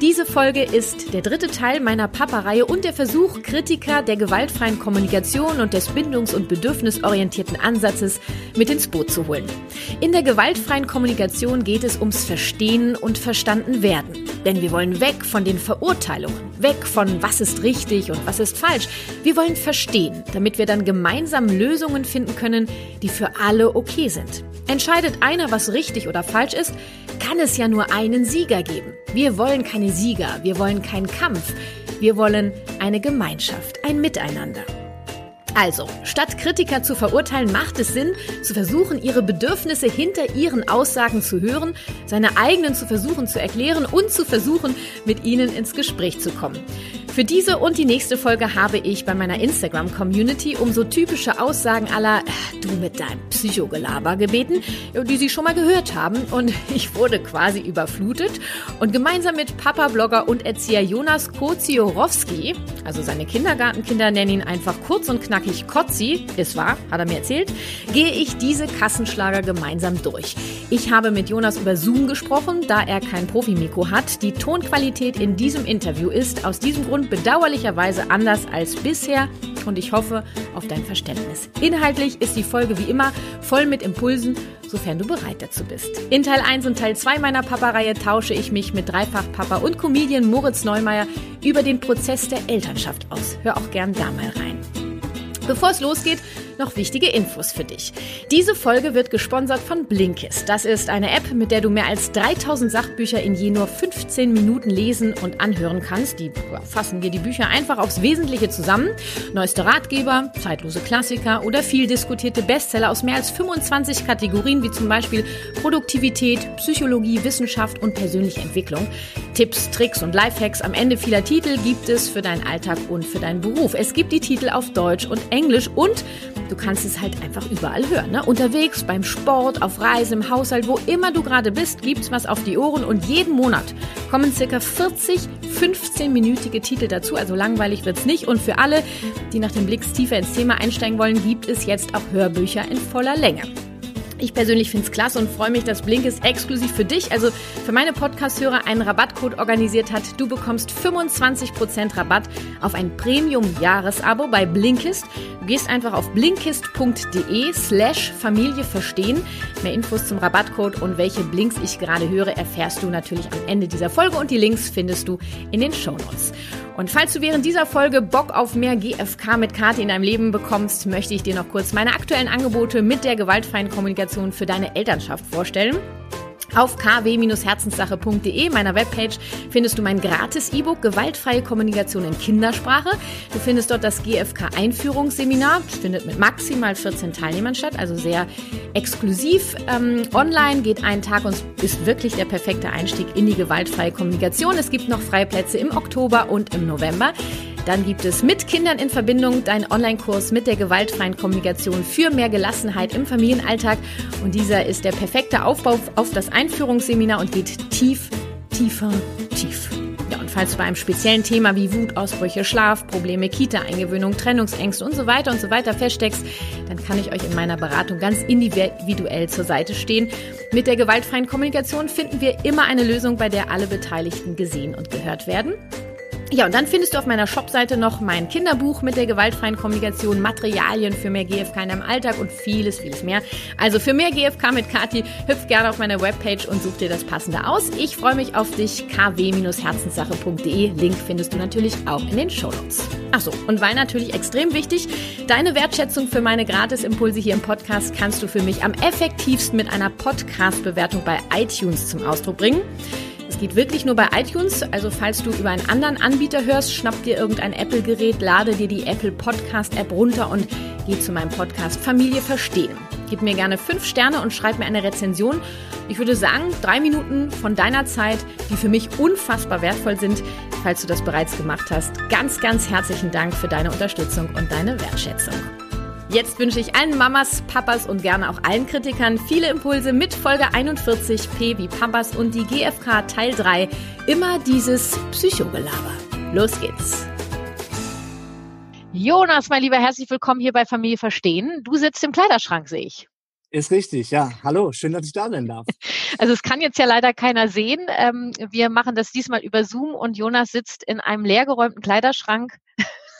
Diese Folge ist der dritte Teil meiner Papa-Reihe und der Versuch, Kritiker der gewaltfreien Kommunikation und des bindungs- und bedürfnisorientierten Ansatzes mit ins Boot zu holen. In der gewaltfreien Kommunikation geht es ums Verstehen und Verstanden werden. Denn wir wollen weg von den Verurteilungen, weg von was ist richtig und was ist falsch. Wir wollen verstehen, damit wir dann gemeinsam Lösungen finden können, die für alle okay sind. Entscheidet einer, was richtig oder falsch ist, kann es ja nur einen Sieger geben. Wir wollen keine Sieger, wir wollen keinen Kampf, wir wollen eine Gemeinschaft, ein Miteinander. Also, statt Kritiker zu verurteilen, macht es Sinn, zu versuchen, ihre Bedürfnisse hinter ihren Aussagen zu hören, seine eigenen zu versuchen zu erklären und zu versuchen, mit ihnen ins Gespräch zu kommen. Für diese und die nächste Folge habe ich bei meiner Instagram-Community um so typische Aussagen aller äh, du mit deinem Psychogelaber gebeten, die Sie schon mal gehört haben. Und ich wurde quasi überflutet. Und gemeinsam mit Papa-Blogger und Erzieher Jonas Koziorowski, also seine Kindergartenkinder nennen ihn einfach kurz und knackig Kotzi, ist wahr, hat er mir erzählt, gehe ich diese Kassenschlager gemeinsam durch. Ich habe mit Jonas über Zoom gesprochen, da er kein Profimikro hat. Die Tonqualität in diesem Interview ist aus diesem Grund bedauerlicherweise anders als bisher und ich hoffe auf dein Verständnis. Inhaltlich ist die Folge wie immer voll mit Impulsen, sofern du bereit dazu bist. In Teil 1 und Teil 2 meiner Papa-Reihe tausche ich mich mit Dreifach-Papa und Comedian Moritz Neumeier über den Prozess der Elternschaft aus. Hör auch gern da mal rein. Bevor es losgeht, noch wichtige Infos für dich. Diese Folge wird gesponsert von Blinkist. Das ist eine App, mit der du mehr als 3000 Sachbücher in je nur 15 Minuten lesen und anhören kannst. Die fassen dir die Bücher einfach aufs Wesentliche zusammen. Neueste Ratgeber, zeitlose Klassiker oder viel diskutierte Bestseller aus mehr als 25 Kategorien, wie zum Beispiel Produktivität, Psychologie, Wissenschaft und persönliche Entwicklung. Tipps, Tricks und Lifehacks am Ende vieler Titel gibt es für deinen Alltag und für deinen Beruf. Es gibt die Titel auf Deutsch und Englisch und Du kannst es halt einfach überall hören. Ne? Unterwegs, beim Sport, auf Reisen, im Haushalt, wo immer du gerade bist, gibt's was auf die Ohren und jeden Monat kommen circa 40 15-minütige Titel dazu. Also langweilig wird's nicht. Und für alle, die nach dem Blick tiefer ins Thema einsteigen wollen, gibt es jetzt auch Hörbücher in voller Länge. Ich persönlich finde es klasse und freue mich, dass Blinkist exklusiv für dich, also für meine Podcast-Hörer, einen Rabattcode organisiert hat. Du bekommst 25% Rabatt auf ein Premium-Jahresabo bei Blinkist. Du gehst einfach auf blinkist.de slash Familie verstehen. Mehr Infos zum Rabattcode und welche Blinks ich gerade höre, erfährst du natürlich am Ende dieser Folge und die Links findest du in den Show Notes. Und falls du während dieser Folge Bock auf mehr GFK mit Karte in deinem Leben bekommst, möchte ich dir noch kurz meine aktuellen Angebote mit der gewaltfreien Kommunikation für deine Elternschaft vorstellen. Auf kw-herzenssache.de, meiner Webpage, findest du mein gratis E-Book Gewaltfreie Kommunikation in Kindersprache. Du findest dort das GFK-Einführungsseminar. Findet mit maximal 14 Teilnehmern statt, also sehr exklusiv. Ähm, online geht ein Tag und ist wirklich der perfekte Einstieg in die gewaltfreie Kommunikation. Es gibt noch freie Plätze im Oktober und im November. Dann gibt es mit Kindern in Verbindung deinen Online-Kurs mit der gewaltfreien Kommunikation für mehr Gelassenheit im Familienalltag. Und dieser ist der perfekte Aufbau auf das Einführungsseminar und geht tief, tiefer, tief. Ja, und falls du bei einem speziellen Thema wie Wutausbrüche, Schlafprobleme, Kita-Eingewöhnung, Trennungsängste und so weiter und so weiter feststeckst, dann kann ich euch in meiner Beratung ganz individuell zur Seite stehen. Mit der gewaltfreien Kommunikation finden wir immer eine Lösung, bei der alle Beteiligten gesehen und gehört werden. Ja, und dann findest du auf meiner Shopseite noch mein Kinderbuch mit der gewaltfreien Kommunikation, Materialien für mehr GFK in deinem Alltag und vieles, vieles mehr. Also für mehr GFK mit Kati, hüpf gerne auf meine Webpage und such dir das passende aus. Ich freue mich auf dich, kw-herzenssache.de. Link findest du natürlich auch in den Shownotes. Achso, und weil natürlich extrem wichtig, deine Wertschätzung für meine Gratisimpulse hier im Podcast kannst du für mich am effektivsten mit einer Podcast-Bewertung bei iTunes zum Ausdruck bringen. Es geht wirklich nur bei iTunes. Also falls du über einen anderen Anbieter hörst, schnapp dir irgendein Apple-Gerät, lade dir die Apple Podcast App runter und geh zu meinem Podcast Familie verstehen. Gib mir gerne fünf Sterne und schreib mir eine Rezension. Ich würde sagen, drei Minuten von deiner Zeit, die für mich unfassbar wertvoll sind. Falls du das bereits gemacht hast, ganz, ganz herzlichen Dank für deine Unterstützung und deine Wertschätzung. Jetzt wünsche ich allen Mamas, Papas und gerne auch allen Kritikern viele Impulse mit Folge 41p wie Papas und die GFK Teil 3. Immer dieses Psychogelaber. Los geht's. Jonas, mein Lieber, herzlich willkommen hier bei Familie Verstehen. Du sitzt im Kleiderschrank, sehe ich. Ist richtig, ja. Hallo, schön, dass ich da sein darf. Also es kann jetzt ja leider keiner sehen. Ähm, wir machen das diesmal über Zoom und Jonas sitzt in einem leergeräumten Kleiderschrank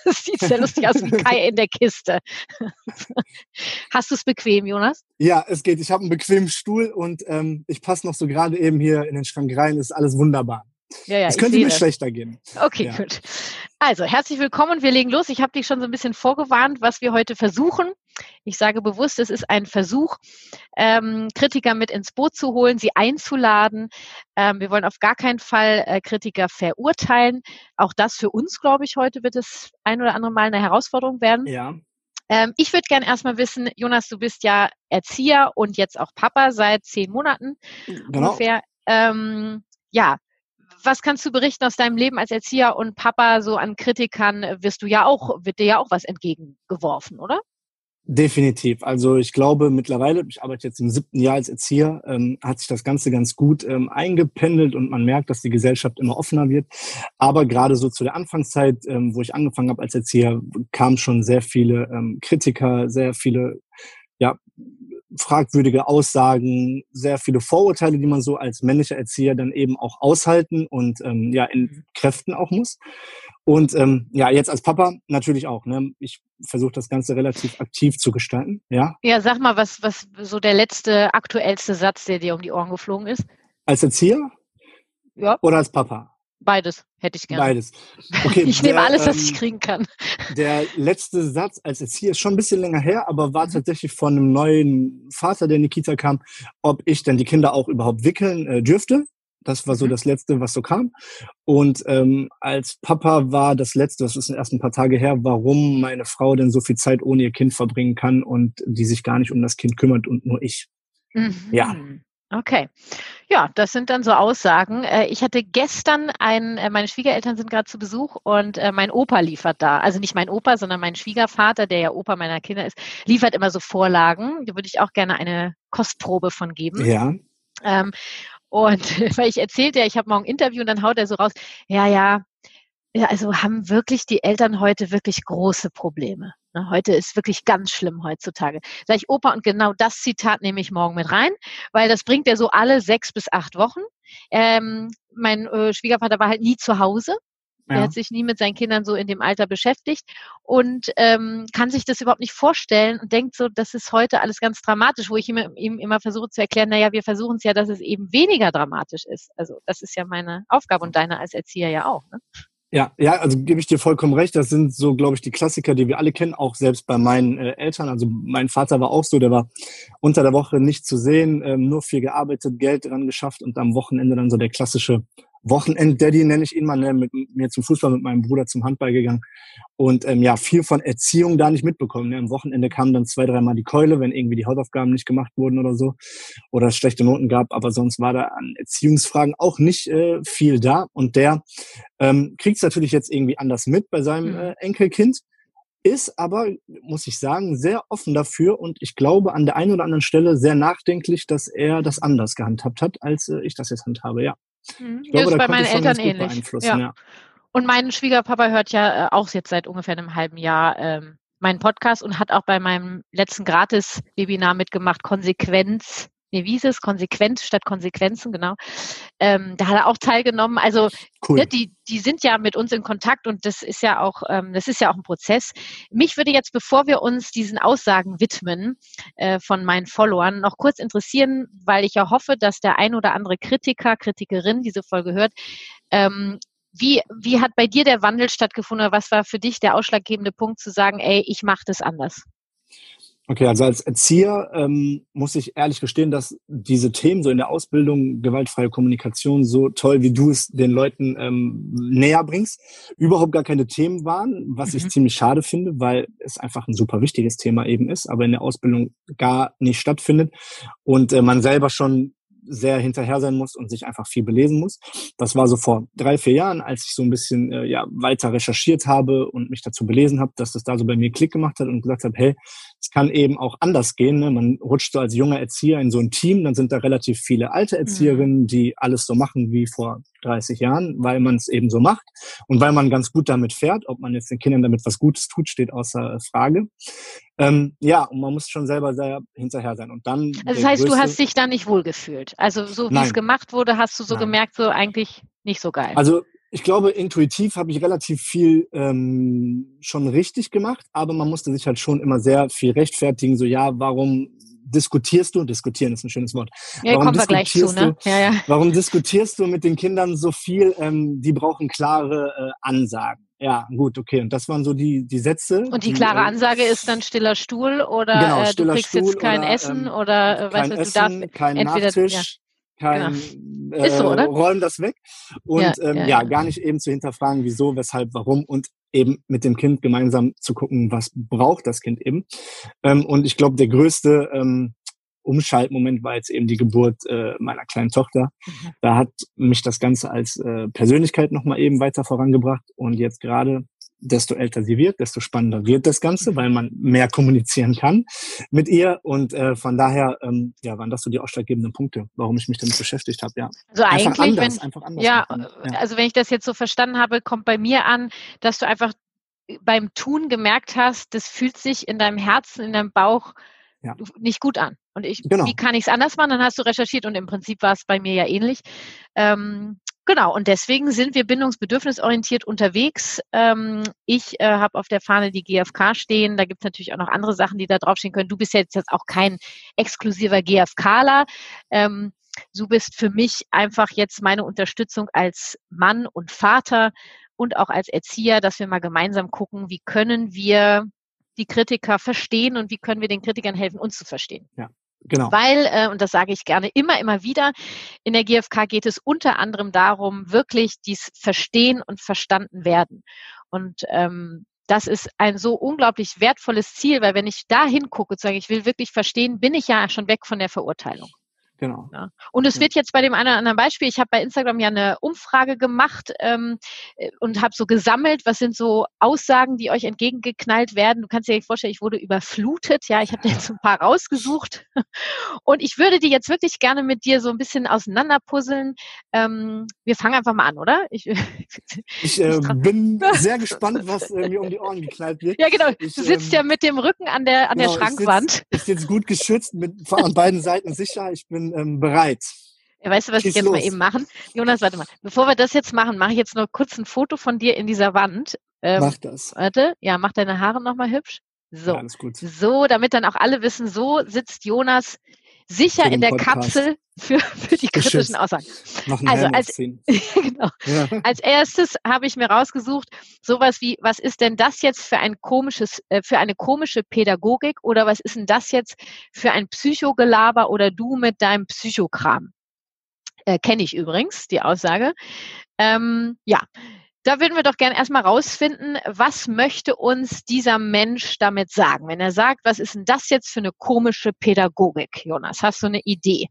Das sieht sehr lustig aus wie Kai in der Kiste. Hast du es bequem, Jonas? Ja, es geht. Ich habe einen bequemen Stuhl und ähm, ich passe noch so gerade eben hier in den Schrank rein. Ist alles wunderbar. Ja, ja, es könnte mir das. schlechter gehen. Okay, ja. gut. Also, herzlich willkommen. Wir legen los. Ich habe dich schon so ein bisschen vorgewarnt, was wir heute versuchen. Ich sage bewusst, es ist ein Versuch, ähm, Kritiker mit ins Boot zu holen, sie einzuladen. Ähm, wir wollen auf gar keinen Fall äh, Kritiker verurteilen. Auch das für uns, glaube ich, heute wird es ein oder andere Mal eine Herausforderung werden. Ja. Ähm, ich würde gerne erstmal wissen, Jonas, du bist ja Erzieher und jetzt auch Papa seit zehn Monaten genau. ungefähr. Ähm, ja, was kannst du berichten aus deinem Leben als Erzieher und Papa so an Kritikern? Wirst du ja auch, wird dir ja auch was entgegengeworfen, oder? Definitiv. Also ich glaube mittlerweile, ich arbeite jetzt im siebten Jahr als Erzieher, ähm, hat sich das Ganze ganz gut ähm, eingependelt und man merkt, dass die Gesellschaft immer offener wird. Aber gerade so zu der Anfangszeit, ähm, wo ich angefangen habe als Erzieher, kamen schon sehr viele ähm, Kritiker, sehr viele ja, fragwürdige Aussagen, sehr viele Vorurteile, die man so als männlicher Erzieher dann eben auch aushalten und ähm, ja in mhm. Kräften auch muss. Und ähm, ja, jetzt als Papa natürlich auch. Ne? Ich versuche das Ganze relativ aktiv zu gestalten. Ja. Ja, sag mal, was was so der letzte aktuellste Satz, der dir um die Ohren geflogen ist? Als Erzieher? Ja. Oder als Papa? Beides hätte ich gerne. Beides. Okay, ich der, nehme alles, was ähm, ich kriegen kann. Der letzte Satz als Erzieher ist schon ein bisschen länger her, aber war mhm. tatsächlich von einem neuen Vater, der in die Kita kam, ob ich denn die Kinder auch überhaupt wickeln äh, dürfte. Das war so mhm. das Letzte, was so kam. Und ähm, als Papa war das Letzte, das ist erst ein paar Tage her, warum meine Frau denn so viel Zeit ohne ihr Kind verbringen kann und die sich gar nicht um das Kind kümmert und nur ich. Mhm. Ja. Okay. Ja, das sind dann so Aussagen. Äh, ich hatte gestern ein, äh, meine Schwiegereltern sind gerade zu Besuch und äh, mein Opa liefert da. Also nicht mein Opa, sondern mein Schwiegervater, der ja Opa meiner Kinder ist, liefert immer so Vorlagen. Da würde ich auch gerne eine Kostprobe von geben. Ja. Ähm, und weil ich erzählte ja, ich habe morgen ein Interview und dann haut er so raus, ja, ja, ja, also haben wirklich die Eltern heute wirklich große Probleme. Ne, heute ist wirklich ganz schlimm heutzutage. Sag ich, Opa, und genau das Zitat nehme ich morgen mit rein, weil das bringt er so alle sechs bis acht Wochen. Ähm, mein äh, Schwiegervater war halt nie zu Hause. Ja. Er hat sich nie mit seinen Kindern so in dem Alter beschäftigt und ähm, kann sich das überhaupt nicht vorstellen und denkt so, das ist heute alles ganz dramatisch, wo ich ihm, ihm immer versuche zu erklären, naja, wir versuchen es ja, dass es eben weniger dramatisch ist. Also das ist ja meine Aufgabe und deine als Erzieher ja auch. Ne? Ja, ja, also gebe ich dir vollkommen recht. Das sind so, glaube ich, die Klassiker, die wir alle kennen, auch selbst bei meinen äh, Eltern. Also mein Vater war auch so, der war unter der Woche nicht zu sehen, ähm, nur viel gearbeitet, Geld dran geschafft und am Wochenende dann so der klassische Wochenend-Daddy nenne ich ihn mal, ne, mit mir zum Fußball, mit meinem Bruder zum Handball gegangen und ähm, ja, viel von Erziehung da nicht mitbekommen. Ne. Am Wochenende kam dann zwei, dreimal die Keule, wenn irgendwie die Hausaufgaben nicht gemacht wurden oder so oder es schlechte Noten gab, aber sonst war da an Erziehungsfragen auch nicht äh, viel da und der ähm, kriegt es natürlich jetzt irgendwie anders mit bei seinem mhm. äh, Enkelkind ist aber, muss ich sagen, sehr offen dafür und ich glaube an der einen oder anderen Stelle sehr nachdenklich, dass er das anders gehandhabt hat, als äh, ich das jetzt handhabe, ja. Mhm. Ich glaube, ist bei meinen Eltern ähnlich. Ja. ja. Und mein Schwiegerpapa hört ja äh, auch jetzt seit ungefähr einem halben Jahr ähm, meinen Podcast und hat auch bei meinem letzten Gratis-Webinar mitgemacht, Konsequenz. Nee, wie ist es? Konsequenz statt Konsequenzen, genau. Ähm, da hat er auch teilgenommen. Also cool. ne, die, die sind ja mit uns in Kontakt und das ist ja auch, ähm, das ist ja auch ein Prozess. Mich würde jetzt, bevor wir uns diesen Aussagen widmen äh, von meinen Followern, noch kurz interessieren, weil ich ja hoffe, dass der ein oder andere Kritiker, Kritikerin diese Folge hört, ähm, wie, wie hat bei dir der Wandel stattgefunden oder was war für dich der ausschlaggebende Punkt zu sagen, ey, ich mache das anders? Okay, also als Erzieher ähm, muss ich ehrlich gestehen, dass diese Themen so in der Ausbildung gewaltfreie Kommunikation so toll, wie du es den Leuten ähm, näher bringst, überhaupt gar keine Themen waren, was mhm. ich ziemlich schade finde, weil es einfach ein super wichtiges Thema eben ist, aber in der Ausbildung gar nicht stattfindet und äh, man selber schon sehr hinterher sein muss und sich einfach viel belesen muss. Das war so vor drei, vier Jahren, als ich so ein bisschen äh, ja, weiter recherchiert habe und mich dazu belesen habe, dass das da so bei mir Klick gemacht hat und gesagt habe, hey, es kann eben auch anders gehen. Ne? Man rutscht so als junger Erzieher in so ein Team, dann sind da relativ viele alte Erzieherinnen, mhm. die alles so machen wie vor 30 Jahren, weil man es eben so macht und weil man ganz gut damit fährt. Ob man jetzt den Kindern damit was Gutes tut, steht außer Frage. Ähm, ja, und man muss schon selber sehr hinterher sein. Und dann. Also das heißt, du hast dich da nicht wohlgefühlt. Also so wie Nein. es gemacht wurde, hast du so Nein. gemerkt, so eigentlich nicht so geil. Also ich glaube, intuitiv habe ich relativ viel ähm, schon richtig gemacht, aber man musste sich halt schon immer sehr viel rechtfertigen. So, ja, warum diskutierst du? Diskutieren ist ein schönes Wort. Ja, warum kommen wir gleich zu, ne? Ja, ja. Warum diskutierst du mit den Kindern so viel? Ähm, die brauchen klare äh, Ansagen. Ja, gut, okay. Und das waren so die, die Sätze. Und die, die klare äh, Ansage ist dann stiller Stuhl oder genau, äh, du kriegst Stuhl jetzt kein oder, Essen ähm, oder äh, weißt du, du darfst kein entweder Nachtisch, ja kein genau. äh, so, räumen das weg und ja, ähm, ja, ja, gar nicht eben zu hinterfragen, wieso, weshalb, warum und eben mit dem Kind gemeinsam zu gucken, was braucht das Kind eben. Ähm, und ich glaube, der größte ähm, Umschaltmoment war jetzt eben die Geburt äh, meiner kleinen Tochter. Mhm. Da hat mich das Ganze als äh, Persönlichkeit nochmal eben weiter vorangebracht und jetzt gerade desto älter sie wird, desto spannender wird das Ganze, weil man mehr kommunizieren kann mit ihr. Und äh, von daher ähm, ja, waren das so die ausschlaggebenden Punkte, warum ich mich damit beschäftigt habe. Ja. Also einfach eigentlich, anders, wenn, einfach anders ja, ja, also wenn ich das jetzt so verstanden habe, kommt bei mir an, dass du einfach beim Tun gemerkt hast, das fühlt sich in deinem Herzen, in deinem Bauch ja. nicht gut an. Und ich, genau. wie kann ich es anders machen? Dann hast du recherchiert und im Prinzip war es bei mir ja ähnlich. Ähm, Genau, und deswegen sind wir bindungsbedürfnisorientiert unterwegs. Ähm, ich äh, habe auf der Fahne die GfK stehen. Da gibt es natürlich auch noch andere Sachen, die da draufstehen können. Du bist jetzt, jetzt auch kein exklusiver GfKler. Ähm, du bist für mich einfach jetzt meine Unterstützung als Mann und Vater und auch als Erzieher, dass wir mal gemeinsam gucken, wie können wir die Kritiker verstehen und wie können wir den Kritikern helfen, uns zu verstehen. Ja. Genau. Weil, äh, und das sage ich gerne immer, immer wieder, in der GfK geht es unter anderem darum, wirklich dies Verstehen und Verstanden werden. Und ähm, das ist ein so unglaublich wertvolles Ziel, weil wenn ich da hingucke, sage ich will wirklich verstehen, bin ich ja schon weg von der Verurteilung. Genau. Ja. Und es ja. wird jetzt bei dem einen oder anderen Beispiel, ich habe bei Instagram ja eine Umfrage gemacht ähm, äh, und habe so gesammelt, was sind so Aussagen, die euch entgegengeknallt werden. Du kannst dir vorstellen, ich wurde überflutet. Ja, ich habe jetzt ein paar rausgesucht. Und ich würde die jetzt wirklich gerne mit dir so ein bisschen auseinanderpuzzeln. Ähm, wir fangen einfach mal an, oder? Ich, ich äh, bin sehr gespannt, was äh, mir um die Ohren geknallt wird. Ja, genau. Ich, du sitzt ähm, ja mit dem Rücken an der, an genau, der Schrankwand. Ich sitze sitz gut geschützt, mit, an beiden Seiten sicher. Ich bin ähm, bereit. Ja, weißt du, was Schieß ich jetzt los. mal eben machen? Jonas, warte mal. Bevor wir das jetzt machen, mache ich jetzt nur kurz ein Foto von dir in dieser Wand. Ähm, mach das. Warte, ja, mach deine Haare nochmal hübsch. So. Ja, so, damit dann auch alle wissen, so sitzt Jonas sicher in der Podcast. Kapsel für, für die kritischen Aussagen. also als, genau. Ja. als erstes habe ich mir rausgesucht, sowas wie, was ist denn das jetzt für ein komisches, äh, für eine komische Pädagogik oder was ist denn das jetzt für ein Psychogelaber oder du mit deinem Psychokram? Äh, Kenne ich übrigens, die Aussage. Ähm, ja, da würden wir doch gerne erstmal rausfinden, was möchte uns dieser Mensch damit sagen? Wenn er sagt, was ist denn das jetzt für eine komische Pädagogik, Jonas? Hast du eine Idee?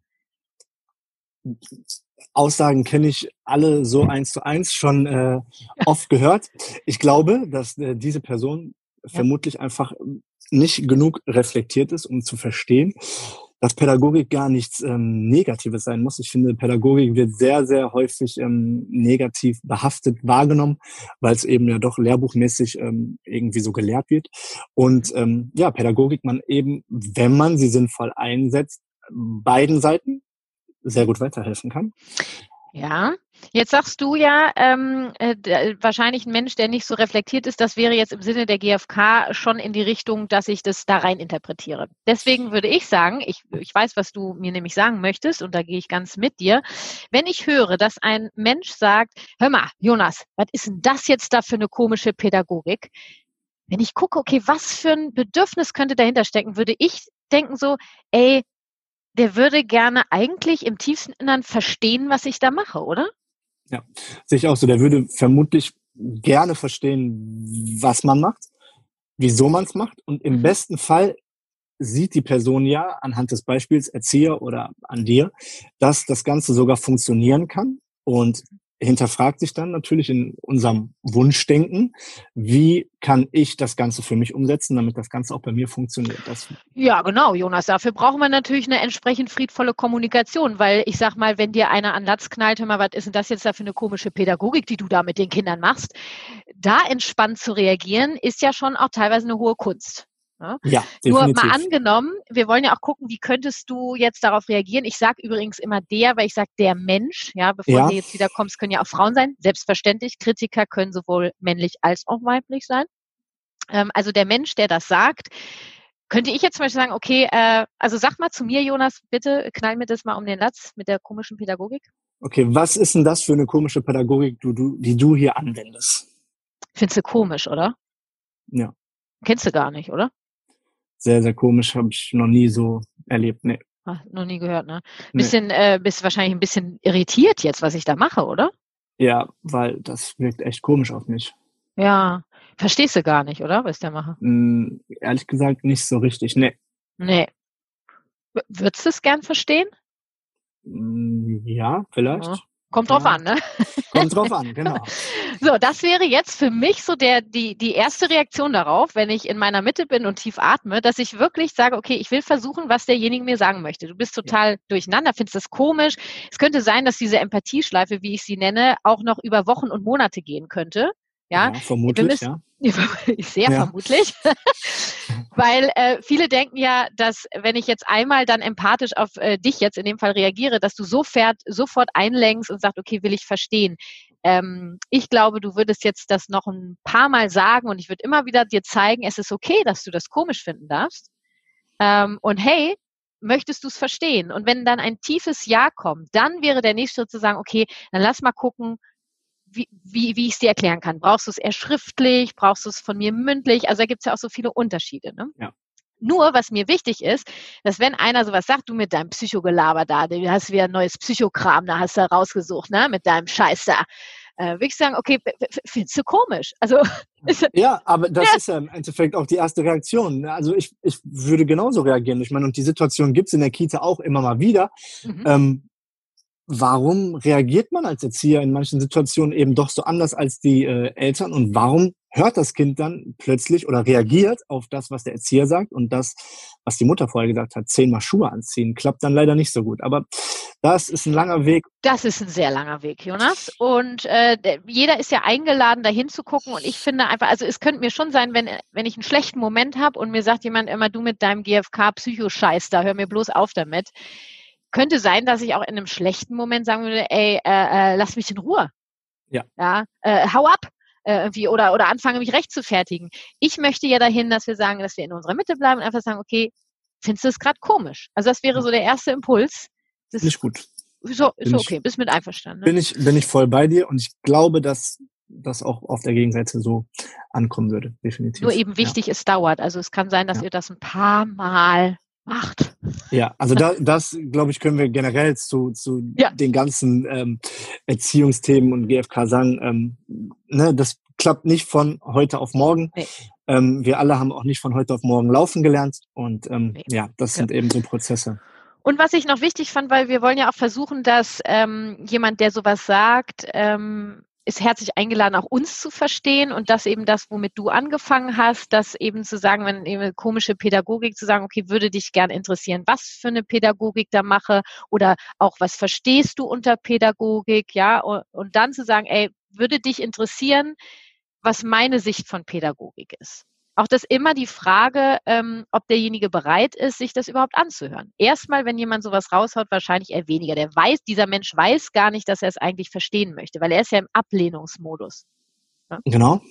Aussagen kenne ich alle so eins zu eins schon äh, oft gehört. Ich glaube, dass äh, diese Person ja. vermutlich einfach nicht genug reflektiert ist, um zu verstehen, dass Pädagogik gar nichts ähm, Negatives sein muss. Ich finde, Pädagogik wird sehr, sehr häufig ähm, negativ behaftet wahrgenommen, weil es eben ja doch lehrbuchmäßig ähm, irgendwie so gelehrt wird. Und ähm, ja, Pädagogik man eben, wenn man sie sinnvoll einsetzt, beiden Seiten sehr gut weiterhelfen kann. Ja, jetzt sagst du ja, ähm, äh, wahrscheinlich ein Mensch, der nicht so reflektiert ist, das wäre jetzt im Sinne der GfK schon in die Richtung, dass ich das da rein interpretiere. Deswegen würde ich sagen, ich, ich weiß, was du mir nämlich sagen möchtest und da gehe ich ganz mit dir. Wenn ich höre, dass ein Mensch sagt, hör mal, Jonas, was ist denn das jetzt da für eine komische Pädagogik? wenn ich gucke, okay, was für ein Bedürfnis könnte dahinter stecken, würde ich denken so, ey, der würde gerne eigentlich im tiefsten Innern verstehen, was ich da mache, oder? Ja, sehe ich auch so. Der würde vermutlich gerne verstehen, was man macht, wieso man es macht und im mhm. besten Fall sieht die Person ja anhand des Beispiels Erzieher oder an dir, dass das Ganze sogar funktionieren kann und hinterfragt sich dann natürlich in unserem Wunschdenken, wie kann ich das Ganze für mich umsetzen, damit das Ganze auch bei mir funktioniert. Das ja, genau, Jonas. Dafür brauchen wir natürlich eine entsprechend friedvolle Kommunikation, weil ich sag mal, wenn dir einer an Latz knallt, hör mal, was ist denn das jetzt da für eine komische Pädagogik, die du da mit den Kindern machst? Da entspannt zu reagieren, ist ja schon auch teilweise eine hohe Kunst. Ne? Ja, definitiv. Nur mal angenommen, wir wollen ja auch gucken, wie könntest du jetzt darauf reagieren. Ich sage übrigens immer der, weil ich sage der Mensch, ja, bevor ja. du jetzt wieder kommst, können ja auch Frauen sein. Selbstverständlich, Kritiker können sowohl männlich als auch weiblich sein. Ähm, also der Mensch, der das sagt, könnte ich jetzt zum Beispiel sagen, okay, äh, also sag mal zu mir, Jonas, bitte knall mir das mal um den Latz mit der komischen Pädagogik. Okay, was ist denn das für eine komische Pädagogik, du, du, die du hier anwendest? Findest du komisch, oder? Ja. Kennst du gar nicht, oder? Sehr, sehr komisch, habe ich noch nie so erlebt. Nee. Ach, noch nie gehört, ne? Bisschen, nee. äh, bist wahrscheinlich ein bisschen irritiert jetzt, was ich da mache, oder? Ja, weil das wirkt echt komisch auf mich. Ja, verstehst du gar nicht, oder, was ich da mache? Mm, ehrlich gesagt nicht so richtig, nee. Nee. Würdest du es gern verstehen? Mm, ja, vielleicht. Ja. Kommt drauf ja. an, ne? Kommt drauf an, genau. So, das wäre jetzt für mich so der, die, die erste Reaktion darauf, wenn ich in meiner Mitte bin und tief atme, dass ich wirklich sage, okay, ich will versuchen, was derjenige mir sagen möchte. Du bist total ja. durcheinander, findest das komisch. Es könnte sein, dass diese Empathieschleife, wie ich sie nenne, auch noch über Wochen und Monate gehen könnte. Ja, ja vermutlich, müssen, ja. Sehr ja. vermutlich. Weil äh, viele denken ja, dass wenn ich jetzt einmal dann empathisch auf äh, dich jetzt in dem Fall reagiere, dass du sofort, sofort einlenkst und sagst, okay, will ich verstehen. Ähm, ich glaube, du würdest jetzt das noch ein paar Mal sagen und ich würde immer wieder dir zeigen, es ist okay, dass du das komisch finden darfst. Ähm, und hey, möchtest du es verstehen? Und wenn dann ein tiefes Ja kommt, dann wäre der nächste Schritt zu sagen, okay, dann lass mal gucken, wie, wie, wie ich es dir erklären kann. Brauchst du es eher schriftlich? Brauchst du es von mir mündlich? Also da gibt es ja auch so viele Unterschiede. Ne? Ja. Nur, was mir wichtig ist, dass wenn einer sowas sagt, du mit deinem Psychogelaber da, du hast wieder ein neues Psychokram, da hast du rausgesucht, ne, mit deinem Scheiß da, äh, würde ich sagen, okay, findest du komisch? Also ja, aber das ja. ist ja im Endeffekt auch die erste Reaktion. Ne? Also ich, ich würde genauso reagieren. Ich meine, und die Situation gibt es in der Kita auch immer mal wieder. Mhm. Ähm, warum reagiert man als Erzieher in manchen Situationen eben doch so anders als die äh, Eltern und warum hört das Kind dann plötzlich oder reagiert auf das, was der Erzieher sagt und das, was die Mutter vorher gesagt hat, zehnmal Schuhe anziehen, klappt dann leider nicht so gut. Aber das ist ein langer Weg. Das ist ein sehr langer Weg, Jonas. Und äh, jeder ist ja eingeladen, da hinzugucken. Und ich finde einfach, also es könnte mir schon sein, wenn, wenn ich einen schlechten Moment habe und mir sagt jemand immer, du mit deinem GFK-Psychoscheiß, da hör mir bloß auf damit könnte sein, dass ich auch in einem schlechten Moment sagen würde, ey, äh, äh, lass mich in Ruhe. Ja. Ja, äh, hau ab. Äh, irgendwie oder, oder anfange, mich recht zu fertigen. Ich möchte ja dahin, dass wir sagen, dass wir in unserer Mitte bleiben und einfach sagen, okay, findest du es gerade komisch? Also das wäre so der erste Impuls. Das ist gut. So, ist okay, ich, bist mit einverstanden. Ne? Bin, ich, bin ich voll bei dir und ich glaube, dass das auch auf der Gegenseite so ankommen würde, definitiv. Nur eben wichtig, ja. es dauert. Also es kann sein, dass ja. ihr das ein paar Mal macht. Ja, also da, das, glaube ich, können wir generell zu, zu ja. den ganzen ähm, Erziehungsthemen und GFK sagen. Ähm, ne, das klappt nicht von heute auf morgen. Nee. Ähm, wir alle haben auch nicht von heute auf morgen laufen gelernt. Und ähm, nee. ja, das sind ja. eben so Prozesse. Und was ich noch wichtig fand, weil wir wollen ja auch versuchen, dass ähm, jemand, der sowas sagt, ähm, ist herzlich eingeladen, auch uns zu verstehen und das eben das, womit du angefangen hast, das eben zu sagen, wenn eben komische Pädagogik zu sagen, okay, würde dich gern interessieren, was für eine Pädagogik da mache oder auch was verstehst du unter Pädagogik, ja, und, und dann zu sagen, ey, würde dich interessieren, was meine Sicht von Pädagogik ist auch das immer die Frage, ähm, ob derjenige bereit ist, sich das überhaupt anzuhören. Erstmal, wenn jemand sowas raushaut, wahrscheinlich eher weniger. Der weiß, dieser Mensch weiß gar nicht, dass er es eigentlich verstehen möchte, weil er ist ja im Ablehnungsmodus. Ja? Genau.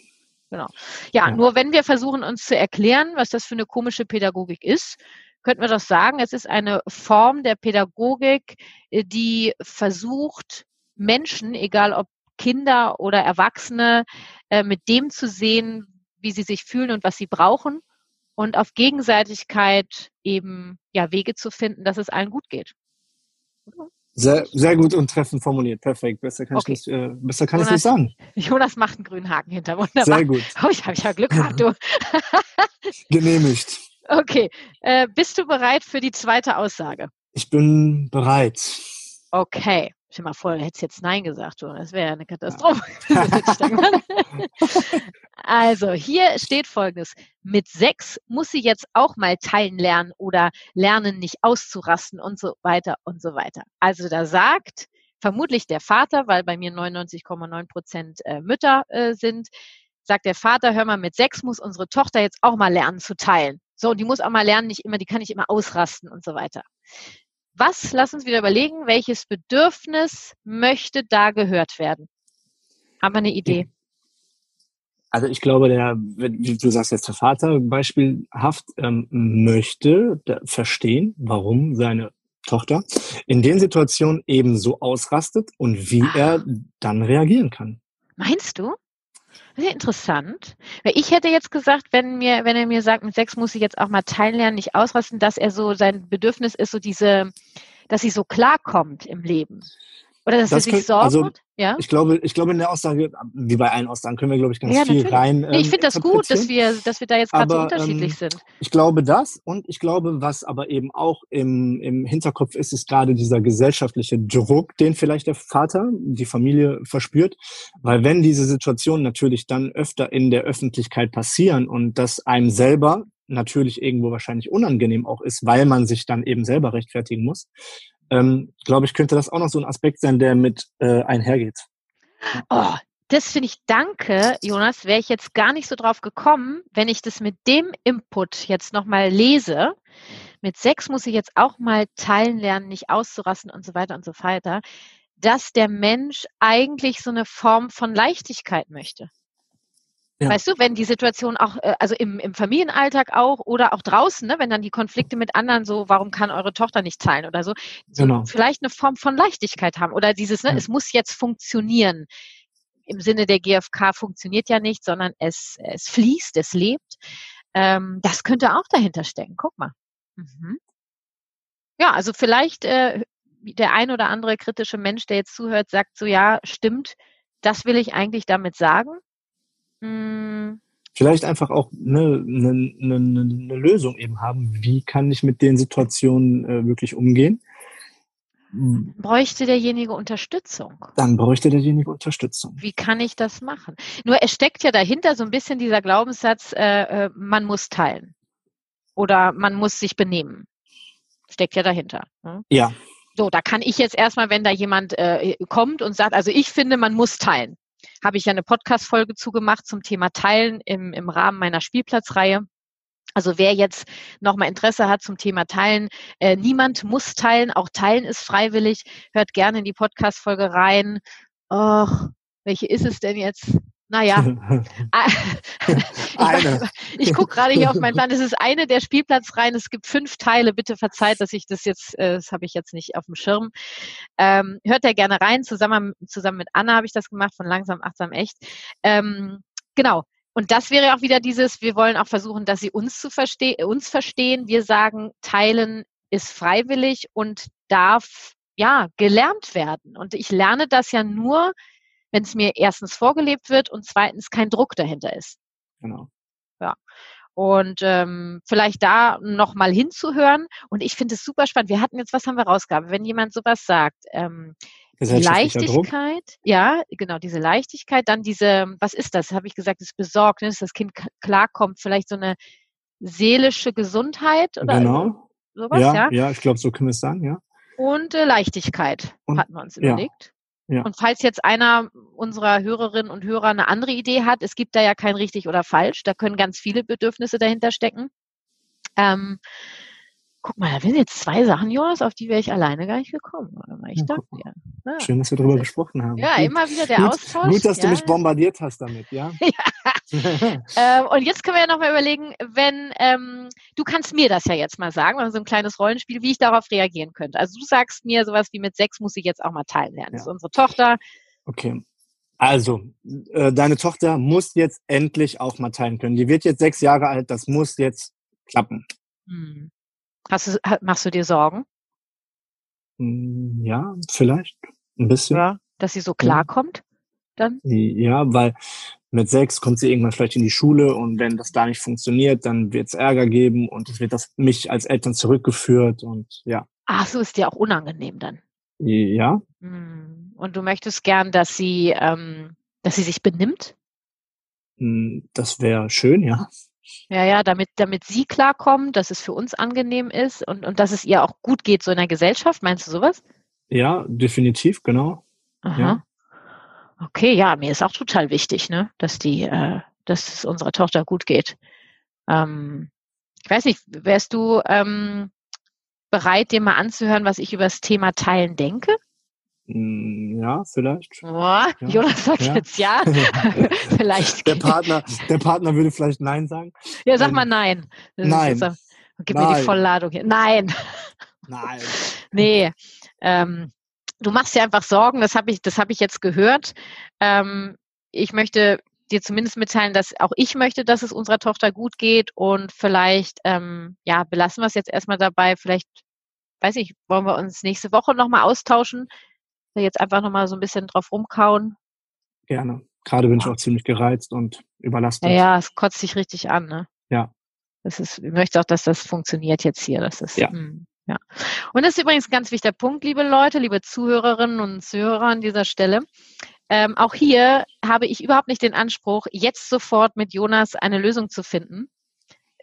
Genau. Ja, ja, nur wenn wir versuchen, uns zu erklären, was das für eine komische Pädagogik ist, könnten wir doch sagen, es ist eine Form der Pädagogik, äh, die versucht, Menschen, egal ob Kinder oder Erwachsene, äh, mit dem zu sehen, wie sie sich fühlen und was sie brauchen und auf Gegenseitigkeit eben ja Wege zu finden, dass es allen gut geht. Sehr, sehr gut und treffend formuliert. Perfekt. Besser kann okay. ich nicht, äh, besser kann Jonas, ich nicht sagen. Jonas macht einen grünen Haken hinter. Wunderbar. Sehr gut. Oh, ich habe ja Glück gehabt, du. Genehmigt. Okay. Äh, bist du bereit für die zweite Aussage? Ich bin bereit. Okay. Stell mal vor, hättest jetzt Nein gesagt, das wäre ja eine Katastrophe. also, hier steht folgendes. Mit sechs muss sie jetzt auch mal teilen lernen oder lernen, nicht auszurasten und so weiter und so weiter. Also, da sagt vermutlich der Vater, weil bei mir 99,9 Prozent äh, Mütter äh, sind, sagt der Vater, hör mal, mit sechs muss unsere Tochter jetzt auch mal lernen zu teilen. So, und die muss auch mal lernen, nicht immer, die kann nicht immer ausrasten und so weiter. Was, lass uns wieder überlegen, welches Bedürfnis möchte da gehört werden? Haben wir eine Idee? Also ich glaube, der, wie du sagst jetzt der Vater beispielhaft, ähm, möchte verstehen, warum seine Tochter in den Situationen eben so ausrastet und wie ah. er dann reagieren kann. Meinst du? Sehr interessant. Ich hätte jetzt gesagt, wenn mir, wenn er mir sagt, mit sechs muss ich jetzt auch mal teillernen, nicht ausrasten, dass er so sein Bedürfnis ist, so diese, dass sie so klarkommt im Leben. Oder dass das sie sich Sorgen also, ja? Ich glaube, ich glaube in der Aussage, wie bei allen Aussagen, können wir, glaube ich, ganz ja, viel rein. Ähm, nee, ich ähm, finde das gut, dass wir, dass wir da jetzt gerade so unterschiedlich ähm, sind. Ich glaube das und ich glaube, was aber eben auch im, im Hinterkopf ist, ist gerade dieser gesellschaftliche Druck, den vielleicht der Vater, die Familie verspürt. Weil wenn diese Situationen natürlich dann öfter in der Öffentlichkeit passieren und das einem selber natürlich irgendwo wahrscheinlich unangenehm auch ist, weil man sich dann eben selber rechtfertigen muss, ähm, glaube ich, könnte das auch noch so ein Aspekt sein, der mit äh, einhergeht. Oh, das finde ich, danke, Jonas, wäre ich jetzt gar nicht so drauf gekommen, wenn ich das mit dem Input jetzt nochmal lese. Mit sechs muss ich jetzt auch mal teilen lernen, nicht auszurasten und so weiter und so weiter, dass der Mensch eigentlich so eine Form von Leichtigkeit möchte. Ja. Weißt du, wenn die Situation auch, äh, also im, im Familienalltag auch oder auch draußen, ne, wenn dann die Konflikte mit anderen so, warum kann eure Tochter nicht zahlen oder so, so genau. vielleicht eine Form von Leichtigkeit haben oder dieses, ne, ja. es muss jetzt funktionieren. Im Sinne der GfK funktioniert ja nicht, sondern es, es fließt, es lebt. Ähm, das könnte auch dahinter stecken. Guck mal. Mhm. Ja, also vielleicht äh, der ein oder andere kritische Mensch, der jetzt zuhört, sagt so, ja, stimmt, das will ich eigentlich damit sagen. Hm. Vielleicht einfach auch eine, eine, eine, eine, Lösung eben haben. Wie kann ich mit den Situationen äh, wirklich umgehen? Bräuchte derjenige Unterstützung? Dann bräuchte derjenige Unterstützung. Wie kann ich das machen? Nur es steckt ja dahinter so ein bisschen dieser Glaubenssatz, äh, äh man muss teilen oder man muss sich benehmen. Steckt ja dahinter. Ne? Ja. So, da kann ich jetzt erstmal, wenn da jemand äh, kommt und sagt, also ich finde, man muss teilen, habe ich ja eine Podcast-Folge zugemacht zum Thema Teilen im, im Rahmen meiner Spielplatzreihe. Also wer jetzt nochmal Interesse hat zum Thema Teilen, äh, niemand muss teilen, auch Teilen ist freiwillig. Hört gerne in die Podcast-Folge rein. Och, welche ist es denn jetzt? Naja, ah, eine. ich, gucke gerade hier auf meinen Plan. Es ist eine der Spielplatzreihen. Es gibt fünf Teile. Bitte verzeiht, dass ich das jetzt, äh, das habe ich jetzt nicht auf dem Schirm. Ähm, hört da gerne rein. Zusammen, zusammen mit Anna habe ich das gemacht von Langsam, Achtsam, Echt. Ähm, genau. Und das wäre auch wieder dieses, wir wollen auch versuchen, dass sie uns zu verstehen, uns verstehen. Wir sagen, teilen ist freiwillig und darf ja gelernt werden. Und ich lerne das ja nur, wenn es mir erstens vorgelebt wird und zweitens kein Druck dahinter ist. Genau. Ja. Und ähm, vielleicht da nochmal hinzuhören. Und ich finde es super spannend. Wir hatten jetzt, was haben wir rausgehabt? Wenn jemand sowas sagt, ähm, Leichtigkeit, ja, genau, diese Leichtigkeit, dann diese, was ist das? Habe ich gesagt, das Besorgnis, das Kind klarkommt, vielleicht so eine seelische Gesundheit oder genau. sowas, ja? Ja, ja ich glaube, so können wir es sagen, ja. Und äh, Leichtigkeit und, hatten wir uns überlegt. Ja. Und falls jetzt einer unserer Hörerinnen und Hörer eine andere Idee hat, es gibt da ja kein richtig oder falsch, da können ganz viele Bedürfnisse dahinter stecken. Ähm, Guck mal, da sind jetzt zwei Sachen, Jonas, auf die wäre ich alleine gar nicht gekommen. Ich dachte, ja. ja. Schön, dass wir darüber gesprochen haben. Ja, gut. immer wieder der gut, Austausch. Gut, dass du mich bombardiert hast damit, ja. ja. ähm, und jetzt können wir ja nochmal überlegen, wenn, ähm, du kannst mir das ja jetzt mal sagen, so ein kleines Rollenspiel, wie ich darauf reagieren könnte. Also du sagst mir sowas wie mit sechs muss ich jetzt auch mal teilen lernen. Das ist unsere Tochter. Okay. Also, äh, deine Tochter muss jetzt endlich auch mal teilen können. Die wird jetzt sechs Jahre alt, das muss jetzt klappen. Hm. Hast du, machst du dir Sorgen? Hm, ja, vielleicht. Ein bisschen. Ja, dass sie so klarkommt dann? Ja, weil mit sechs kommt sie irgendwann vielleicht in die Schule und wenn das da nicht funktioniert, dann wird es Ärger geben und es wird auf mich als Eltern zurückgeführt und ja. Ach, so ist dir auch unangenehm dann. Ja. Hm. Und du möchtest gern, dass sie, ähm, dass sie sich benimmt? Hm, das wäre schön, ja. Ja, ja, damit, damit sie klarkommt, dass es für uns angenehm ist und, und dass es ihr auch gut geht, so in der Gesellschaft. Meinst du sowas? Ja, definitiv, genau. Aha. Ja. Okay, ja, mir ist auch total wichtig, ne, dass die, äh, dass es unserer Tochter gut geht. Ähm, ich weiß nicht, wärst du ähm, bereit, dir mal anzuhören, was ich über das Thema Teilen denke? Hm, ja, vielleicht. Boah, ja. Jonas sagt ja. jetzt ja. vielleicht. Der Partner, der Partner würde vielleicht Nein sagen. Ja, sag mal Nein. Das nein. Jetzt, gib nein. mir die Vollladung hier. Nein. Nein. nee. Ähm, du machst dir einfach Sorgen, das habe ich, das habe ich jetzt gehört. Ähm, ich möchte dir zumindest mitteilen, dass auch ich möchte, dass es unserer Tochter gut geht und vielleicht, ähm, ja, belassen wir es jetzt erstmal dabei. Vielleicht, weiß ich, wollen wir uns nächste Woche nochmal austauschen. Jetzt einfach nochmal so ein bisschen drauf rumkauen. Gerne. Gerade bin ich auch ziemlich gereizt und überlastet. Ja, ja, es kotzt sich richtig an, ne? Ja. Das ist, ich möchte auch, dass das funktioniert jetzt hier. Das ist, ja. Mh. Ja. Und das ist übrigens ein ganz wichtiger Punkt, liebe Leute, liebe Zuhörerinnen und Zuhörer an dieser Stelle. Ähm, auch hier habe ich überhaupt nicht den Anspruch, jetzt sofort mit Jonas eine Lösung zu finden.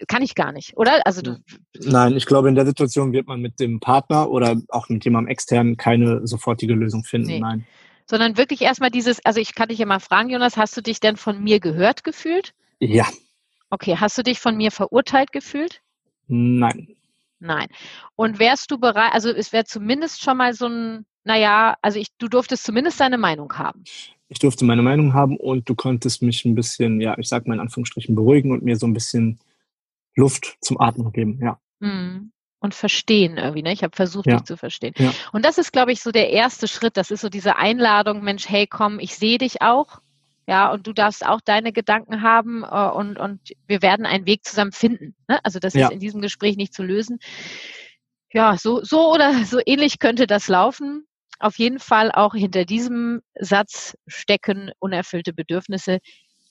Kann ich gar nicht, oder? Also du, Nein, ich glaube, in der Situation wird man mit dem Partner oder auch mit jemandem externen keine sofortige Lösung finden. Nee. Nein. Sondern wirklich erstmal dieses, also ich kann dich ja mal fragen, Jonas, hast du dich denn von mir gehört gefühlt? Ja. Okay, hast du dich von mir verurteilt gefühlt? Nein. Nein. Und wärst du bereit, also es wäre zumindest schon mal so ein, naja, also ich, du durftest zumindest deine Meinung haben. Ich durfte meine Meinung haben und du konntest mich ein bisschen, ja, ich sag mal in Anführungsstrichen, beruhigen und mir so ein bisschen Luft zum Atmen geben, ja. Mhm. Und verstehen irgendwie, ne? Ich habe versucht, ja. dich zu verstehen. Ja. Und das ist, glaube ich, so der erste Schritt. Das ist so diese Einladung, Mensch, hey, komm, ich sehe dich auch. Ja, und du darfst auch deine Gedanken haben äh, und, und wir werden einen Weg zusammen finden. Ne? Also das ja. ist in diesem Gespräch nicht zu lösen. Ja, so, so oder so ähnlich könnte das laufen. Auf jeden Fall auch hinter diesem Satz stecken unerfüllte Bedürfnisse,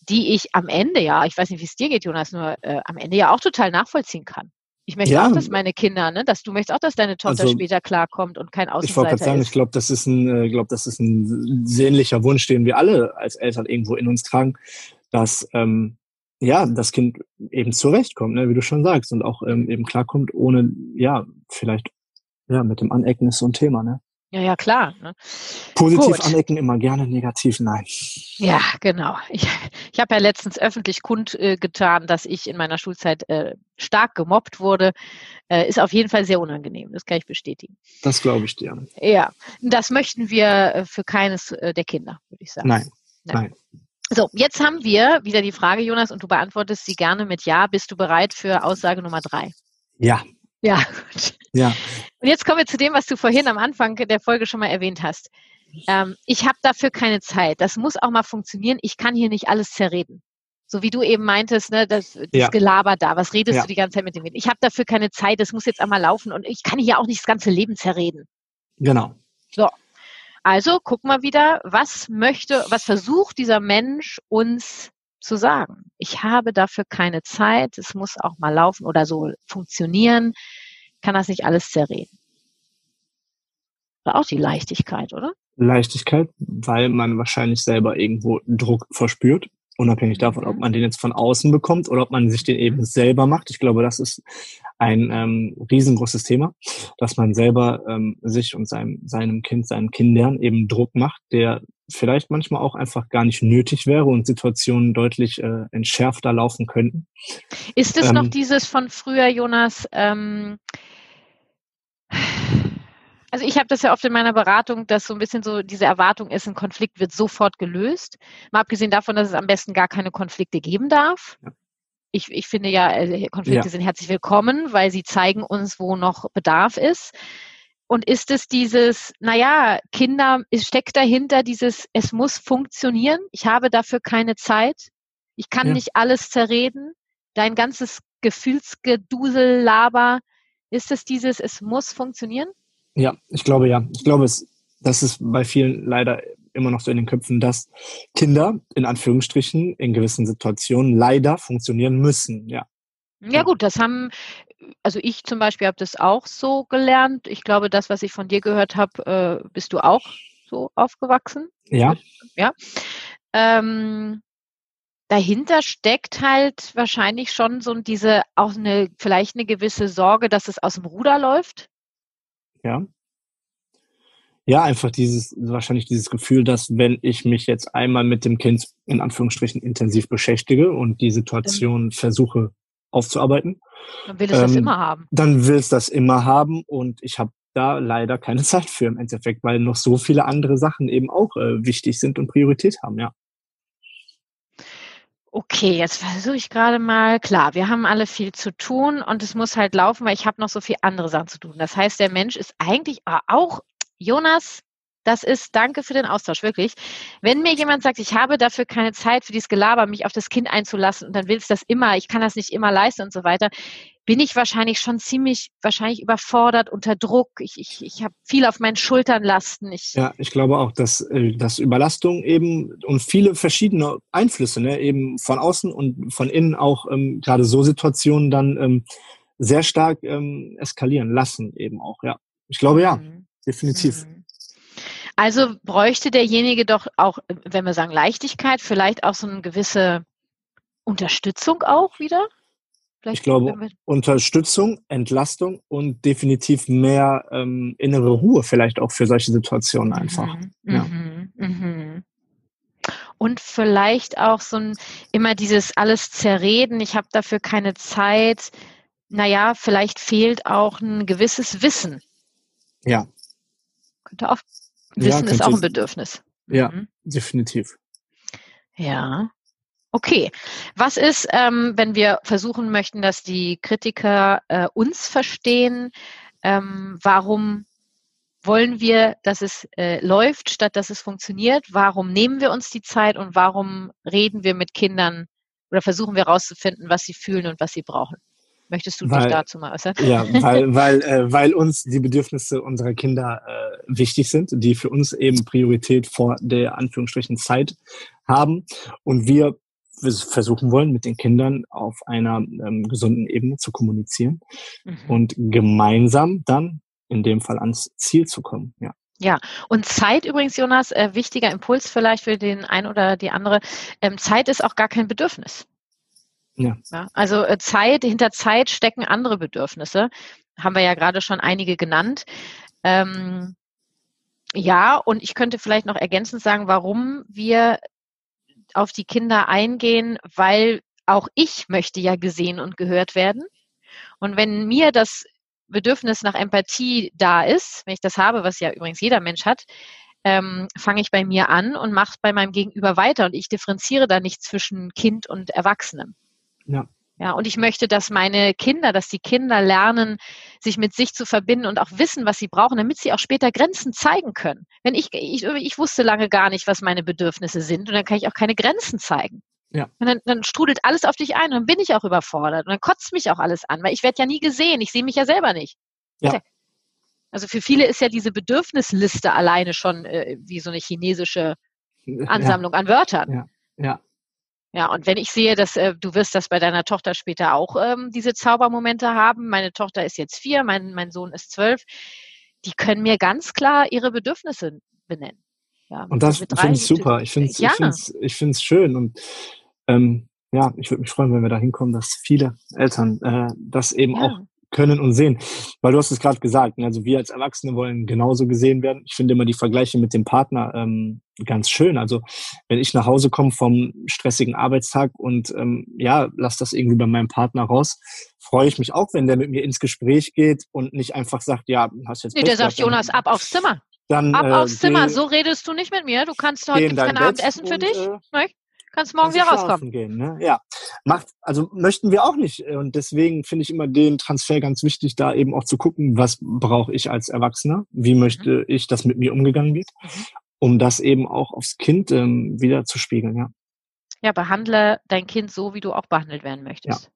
die ich am Ende ja, ich weiß nicht, wie es dir geht, Jonas, nur äh, am Ende ja auch total nachvollziehen kann. Ich möchte ja. auch, dass meine Kinder, ne, dass du möchtest auch, dass deine Tochter also, später klarkommt und kein Außenseiter Ich wollte gerade sagen, ist. ich glaube, das ist ein, äh, glaube, das ist ein sehnlicher Wunsch, den wir alle als Eltern irgendwo in uns tragen, dass ähm, ja das Kind eben zurechtkommt, ne, wie du schon sagst, und auch ähm, eben klarkommt, ohne ja vielleicht ja mit dem Anecken ist so ein Thema, ne? Ja, ja, klar. Ne? Positiv Gut. anecken immer gerne, negativ nein. Ja, genau. Ich, ich habe ja letztens öffentlich kundgetan, äh, dass ich in meiner Schulzeit äh, stark gemobbt wurde. Äh, ist auf jeden Fall sehr unangenehm, das kann ich bestätigen. Das glaube ich dir. Ja, das möchten wir äh, für keines äh, der Kinder, würde ich sagen. Nein, nein. nein. So, jetzt haben wir wieder die Frage, Jonas, und du beantwortest sie gerne mit Ja. Bist du bereit für Aussage Nummer drei? Ja. Ja, gut. Ja. Und jetzt kommen wir zu dem, was du vorhin am Anfang der Folge schon mal erwähnt hast. Ähm, ich habe dafür keine Zeit. Das muss auch mal funktionieren. Ich kann hier nicht alles zerreden. So wie du eben meintest, ne, das, das ja. Gelaber da, was redest ja. du die ganze Zeit mit dem? Ich habe dafür keine Zeit, das muss jetzt einmal laufen und ich kann hier auch nicht das ganze Leben zerreden. Genau. So. Also guck mal wieder, was möchte, was versucht dieser Mensch uns zu sagen? Ich habe dafür keine Zeit, es muss auch mal laufen oder so funktionieren kann das nicht alles zerreden. War auch die Leichtigkeit, oder? Leichtigkeit, weil man wahrscheinlich selber irgendwo Druck verspürt, unabhängig davon, ob mhm. man den jetzt von außen bekommt oder ob man sich den eben selber macht. Ich glaube, das ist ein ähm, riesengroßes Thema, dass man selber ähm, sich und seinem, seinem Kind, seinen Kindern eben Druck macht, der vielleicht manchmal auch einfach gar nicht nötig wäre und Situationen deutlich äh, entschärfter laufen könnten. Ist es ähm, noch dieses von früher, Jonas? Ähm, also ich habe das ja oft in meiner Beratung, dass so ein bisschen so diese Erwartung ist, ein Konflikt wird sofort gelöst. Mal abgesehen davon, dass es am besten gar keine Konflikte geben darf. Ja. Ich, ich finde ja, äh, Konflikte ja. sind herzlich willkommen, weil sie zeigen uns, wo noch Bedarf ist. und ist es dieses, naja, Kinder, es steckt dahinter dieses, es muss funktionieren, ich habe dafür keine Zeit, ich kann ja. nicht alles zerreden, dein ganzes Gefühlsgedusel, Laber, ist es dieses, es muss funktionieren? Ja, ich glaube ja. Ich glaube, es, das ist bei vielen leider immer noch so in den Köpfen, dass Kinder in Anführungsstrichen in gewissen Situationen leider funktionieren müssen. Ja. Ja gut, das haben, also ich zum Beispiel habe das auch so gelernt. Ich glaube, das, was ich von dir gehört habe, äh, bist du auch so aufgewachsen. Ja. Ja. Ähm, dahinter steckt halt wahrscheinlich schon so diese auch eine vielleicht eine gewisse Sorge, dass es aus dem Ruder läuft. Ja. Ja, einfach dieses, wahrscheinlich dieses Gefühl, dass wenn ich mich jetzt einmal mit dem Kind in Anführungsstrichen intensiv beschäftige und die Situation versuche aufzuarbeiten. Dann will es ähm, das immer haben. Dann will es das immer haben und ich habe da leider keine Zeit für im Endeffekt, weil noch so viele andere Sachen eben auch äh, wichtig sind und Priorität haben, ja. Okay, jetzt versuche ich gerade mal, klar, wir haben alle viel zu tun und es muss halt laufen, weil ich habe noch so viel andere Sachen zu tun. Das heißt, der Mensch ist eigentlich auch, Jonas, das ist, danke für den Austausch, wirklich. Wenn mir jemand sagt, ich habe dafür keine Zeit für dieses Gelaber, mich auf das Kind einzulassen und dann willst du das immer, ich kann das nicht immer leisten und so weiter, bin ich wahrscheinlich schon ziemlich, wahrscheinlich überfordert, unter Druck. Ich, ich, ich habe viel auf meinen Schultern lasten. Ich, ja, ich glaube auch, dass, äh, dass Überlastung eben und viele verschiedene Einflüsse, ne, eben von außen und von innen auch ähm, gerade so Situationen dann ähm, sehr stark ähm, eskalieren lassen eben auch, ja. Ich glaube ja, mhm. Definitiv. Mhm. Also bräuchte derjenige doch auch, wenn wir sagen Leichtigkeit, vielleicht auch so eine gewisse Unterstützung auch wieder? Vielleicht ich glaube, Unterstützung, Entlastung und definitiv mehr ähm, innere Ruhe vielleicht auch für solche Situationen mhm, einfach. Mhm, ja. mhm, und vielleicht auch so ein immer dieses alles zerreden, ich habe dafür keine Zeit. Naja, vielleicht fehlt auch ein gewisses Wissen. Ja. Auch Wissen ja, ist auch ein Bedürfnis. Ja, mhm. definitiv. Ja. Okay. Was ist, ähm, wenn wir versuchen möchten, dass die Kritiker äh, uns verstehen? Ähm, warum wollen wir, dass es äh, läuft, statt dass es funktioniert? Warum nehmen wir uns die Zeit und warum reden wir mit Kindern oder versuchen wir herauszufinden, was sie fühlen und was sie brauchen? Möchtest du weil, dich dazu mal äußern? Ja, weil, weil, äh, weil uns die Bedürfnisse unserer Kinder äh, wichtig sind, die für uns eben Priorität vor der Anführungsstrichen Zeit haben und wir versuchen wollen, mit den Kindern auf einer ähm, gesunden Ebene zu kommunizieren mhm. und gemeinsam dann in dem Fall ans Ziel zu kommen. Ja. Ja, und Zeit übrigens, Jonas, äh, wichtiger Impuls vielleicht für den einen oder die andere. Ähm, Zeit ist auch gar kein Bedürfnis. Ja. ja. Also äh, Zeit, hinter Zeit stecken andere Bedürfnisse. Haben wir ja gerade schon einige genannt. Ähm, ja, und ich könnte vielleicht noch ergänzend sagen, warum wir auf die Kinder eingehen, weil auch ich möchte ja gesehen und gehört werden. Und wenn mir das Bedürfnis nach Empathie da ist, wenn ich das habe, was ja übrigens jeder Mensch hat, ähm, fange ich bei mir an und mache bei meinem Gegenüber weiter und ich differenziere da nicht zwischen Kind und Erwachsenem. Ja. Ja, und ich möchte, dass meine Kinder, dass die Kinder lernen, sich mit sich zu verbinden und auch wissen, was sie brauchen, damit sie auch später Grenzen zeigen können. Wenn ich, ich, ich wusste lange gar nicht, was meine Bedürfnisse sind und dann kann ich auch keine Grenzen zeigen. Ja. Und dann, dann strudelt alles auf dich ein und dann bin ich auch überfordert und dann kotzt mich auch alles an, weil ich werde ja nie gesehen, ich sehe mich ja selber nicht. Ja. Also für viele ist ja diese Bedürfnisliste alleine schon äh, wie so eine chinesische Ansammlung ja. an Wörtern. Ja. ja. Ja, und wenn ich sehe, dass äh, du wirst das bei deiner Tochter später auch ähm, diese Zaubermomente haben, meine Tochter ist jetzt vier, mein, mein Sohn ist zwölf, die können mir ganz klar ihre Bedürfnisse benennen. Ja, und das finde ich super. Ich finde es ja. ich ich schön und ähm, ja, ich würde mich freuen, wenn wir da hinkommen, dass viele Eltern äh, das eben ja. auch können und sehen. Weil du hast es gerade gesagt, ne, also wir als Erwachsene wollen genauso gesehen werden. Ich finde immer die Vergleiche mit dem Partner ähm, ganz schön. Also wenn ich nach Hause komme vom stressigen Arbeitstag und ähm, ja, lass das irgendwie bei meinem Partner raus, freue ich mich auch, wenn der mit mir ins Gespräch geht und nicht einfach sagt, ja, hast jetzt. Nee, der sagt, Jonas, ab aufs Zimmer. Dann, ab äh, aufs Zimmer, so redest du nicht mit mir. Du kannst heute kein Abendessen für dich. Äh, kannst morgen wieder rauskommen. Gehen, ne? Ja, macht, also möchten wir auch nicht. Und deswegen finde ich immer den Transfer ganz wichtig, da eben auch zu gucken, was brauche ich als Erwachsener? Wie möchte mhm. ich, dass mit mir umgegangen wird? Mhm. Um das eben auch aufs Kind ähm, wieder zu spiegeln, ja. Ja, behandle dein Kind so, wie du auch behandelt werden möchtest.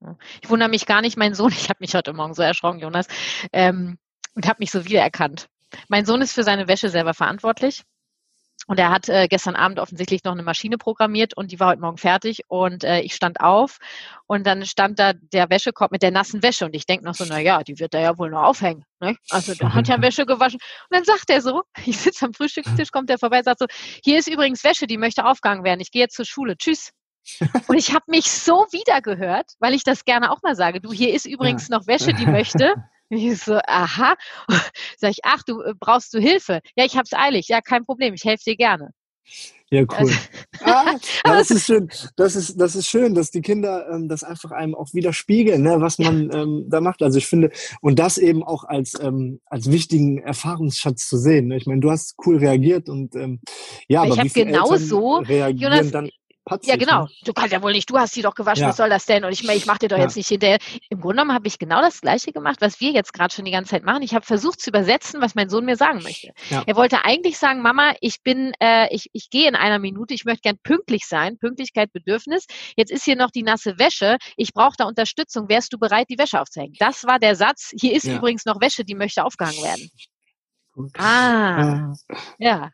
Ja. Ich wundere mich gar nicht, mein Sohn, ich habe mich heute Morgen so erschrocken, Jonas, ähm, und habe mich so wiedererkannt. Mein Sohn ist für seine Wäsche selber verantwortlich. Und er hat äh, gestern Abend offensichtlich noch eine Maschine programmiert und die war heute Morgen fertig. Und äh, ich stand auf und dann stand da der Wäschekorb mit der nassen Wäsche. Und ich denke noch so, na ja, die wird da ja wohl noch aufhängen. Ne? Also der hat ja Wäsche gewaschen. Und dann sagt er so, ich sitze am Frühstückstisch, kommt er vorbei, sagt so, hier ist übrigens Wäsche, die möchte aufgegangen werden. Ich gehe jetzt zur Schule. Tschüss. Und ich habe mich so wiedergehört, weil ich das gerne auch mal sage. Du, hier ist übrigens noch Wäsche, die möchte. Ich so, aha. Sag ich, ach, du äh, brauchst du Hilfe? Ja, ich hab's eilig. Ja, kein Problem. Ich helfe dir gerne. Ja, cool. Also, ah, das ist schön. Das ist, das ist schön, dass die Kinder ähm, das einfach einem auch widerspiegeln, ne, was man ähm, da macht. Also ich finde, und das eben auch als, ähm, als wichtigen Erfahrungsschatz zu sehen. Ne? Ich meine, du hast cool reagiert und ähm, ja, ich aber wie viele genau so, reagieren Jonas, dann Patzig, ja, genau. Ne? Du kannst ja wohl nicht, du hast sie doch gewaschen, ja. was soll das denn? Und ich, ich mache dir doch ja. jetzt nicht hinterher. Im Grunde genommen habe ich genau das Gleiche gemacht, was wir jetzt gerade schon die ganze Zeit machen. Ich habe versucht zu übersetzen, was mein Sohn mir sagen möchte. Ja. Er wollte eigentlich sagen, Mama, ich bin, äh, ich, ich gehe in einer Minute, ich möchte gern pünktlich sein, Pünktlichkeit, Bedürfnis. Jetzt ist hier noch die nasse Wäsche, ich brauche da Unterstützung, wärst du bereit, die Wäsche aufzuhängen? Das war der Satz. Hier ist übrigens noch Wäsche, die möchte aufgehangen werden. Ah, ja.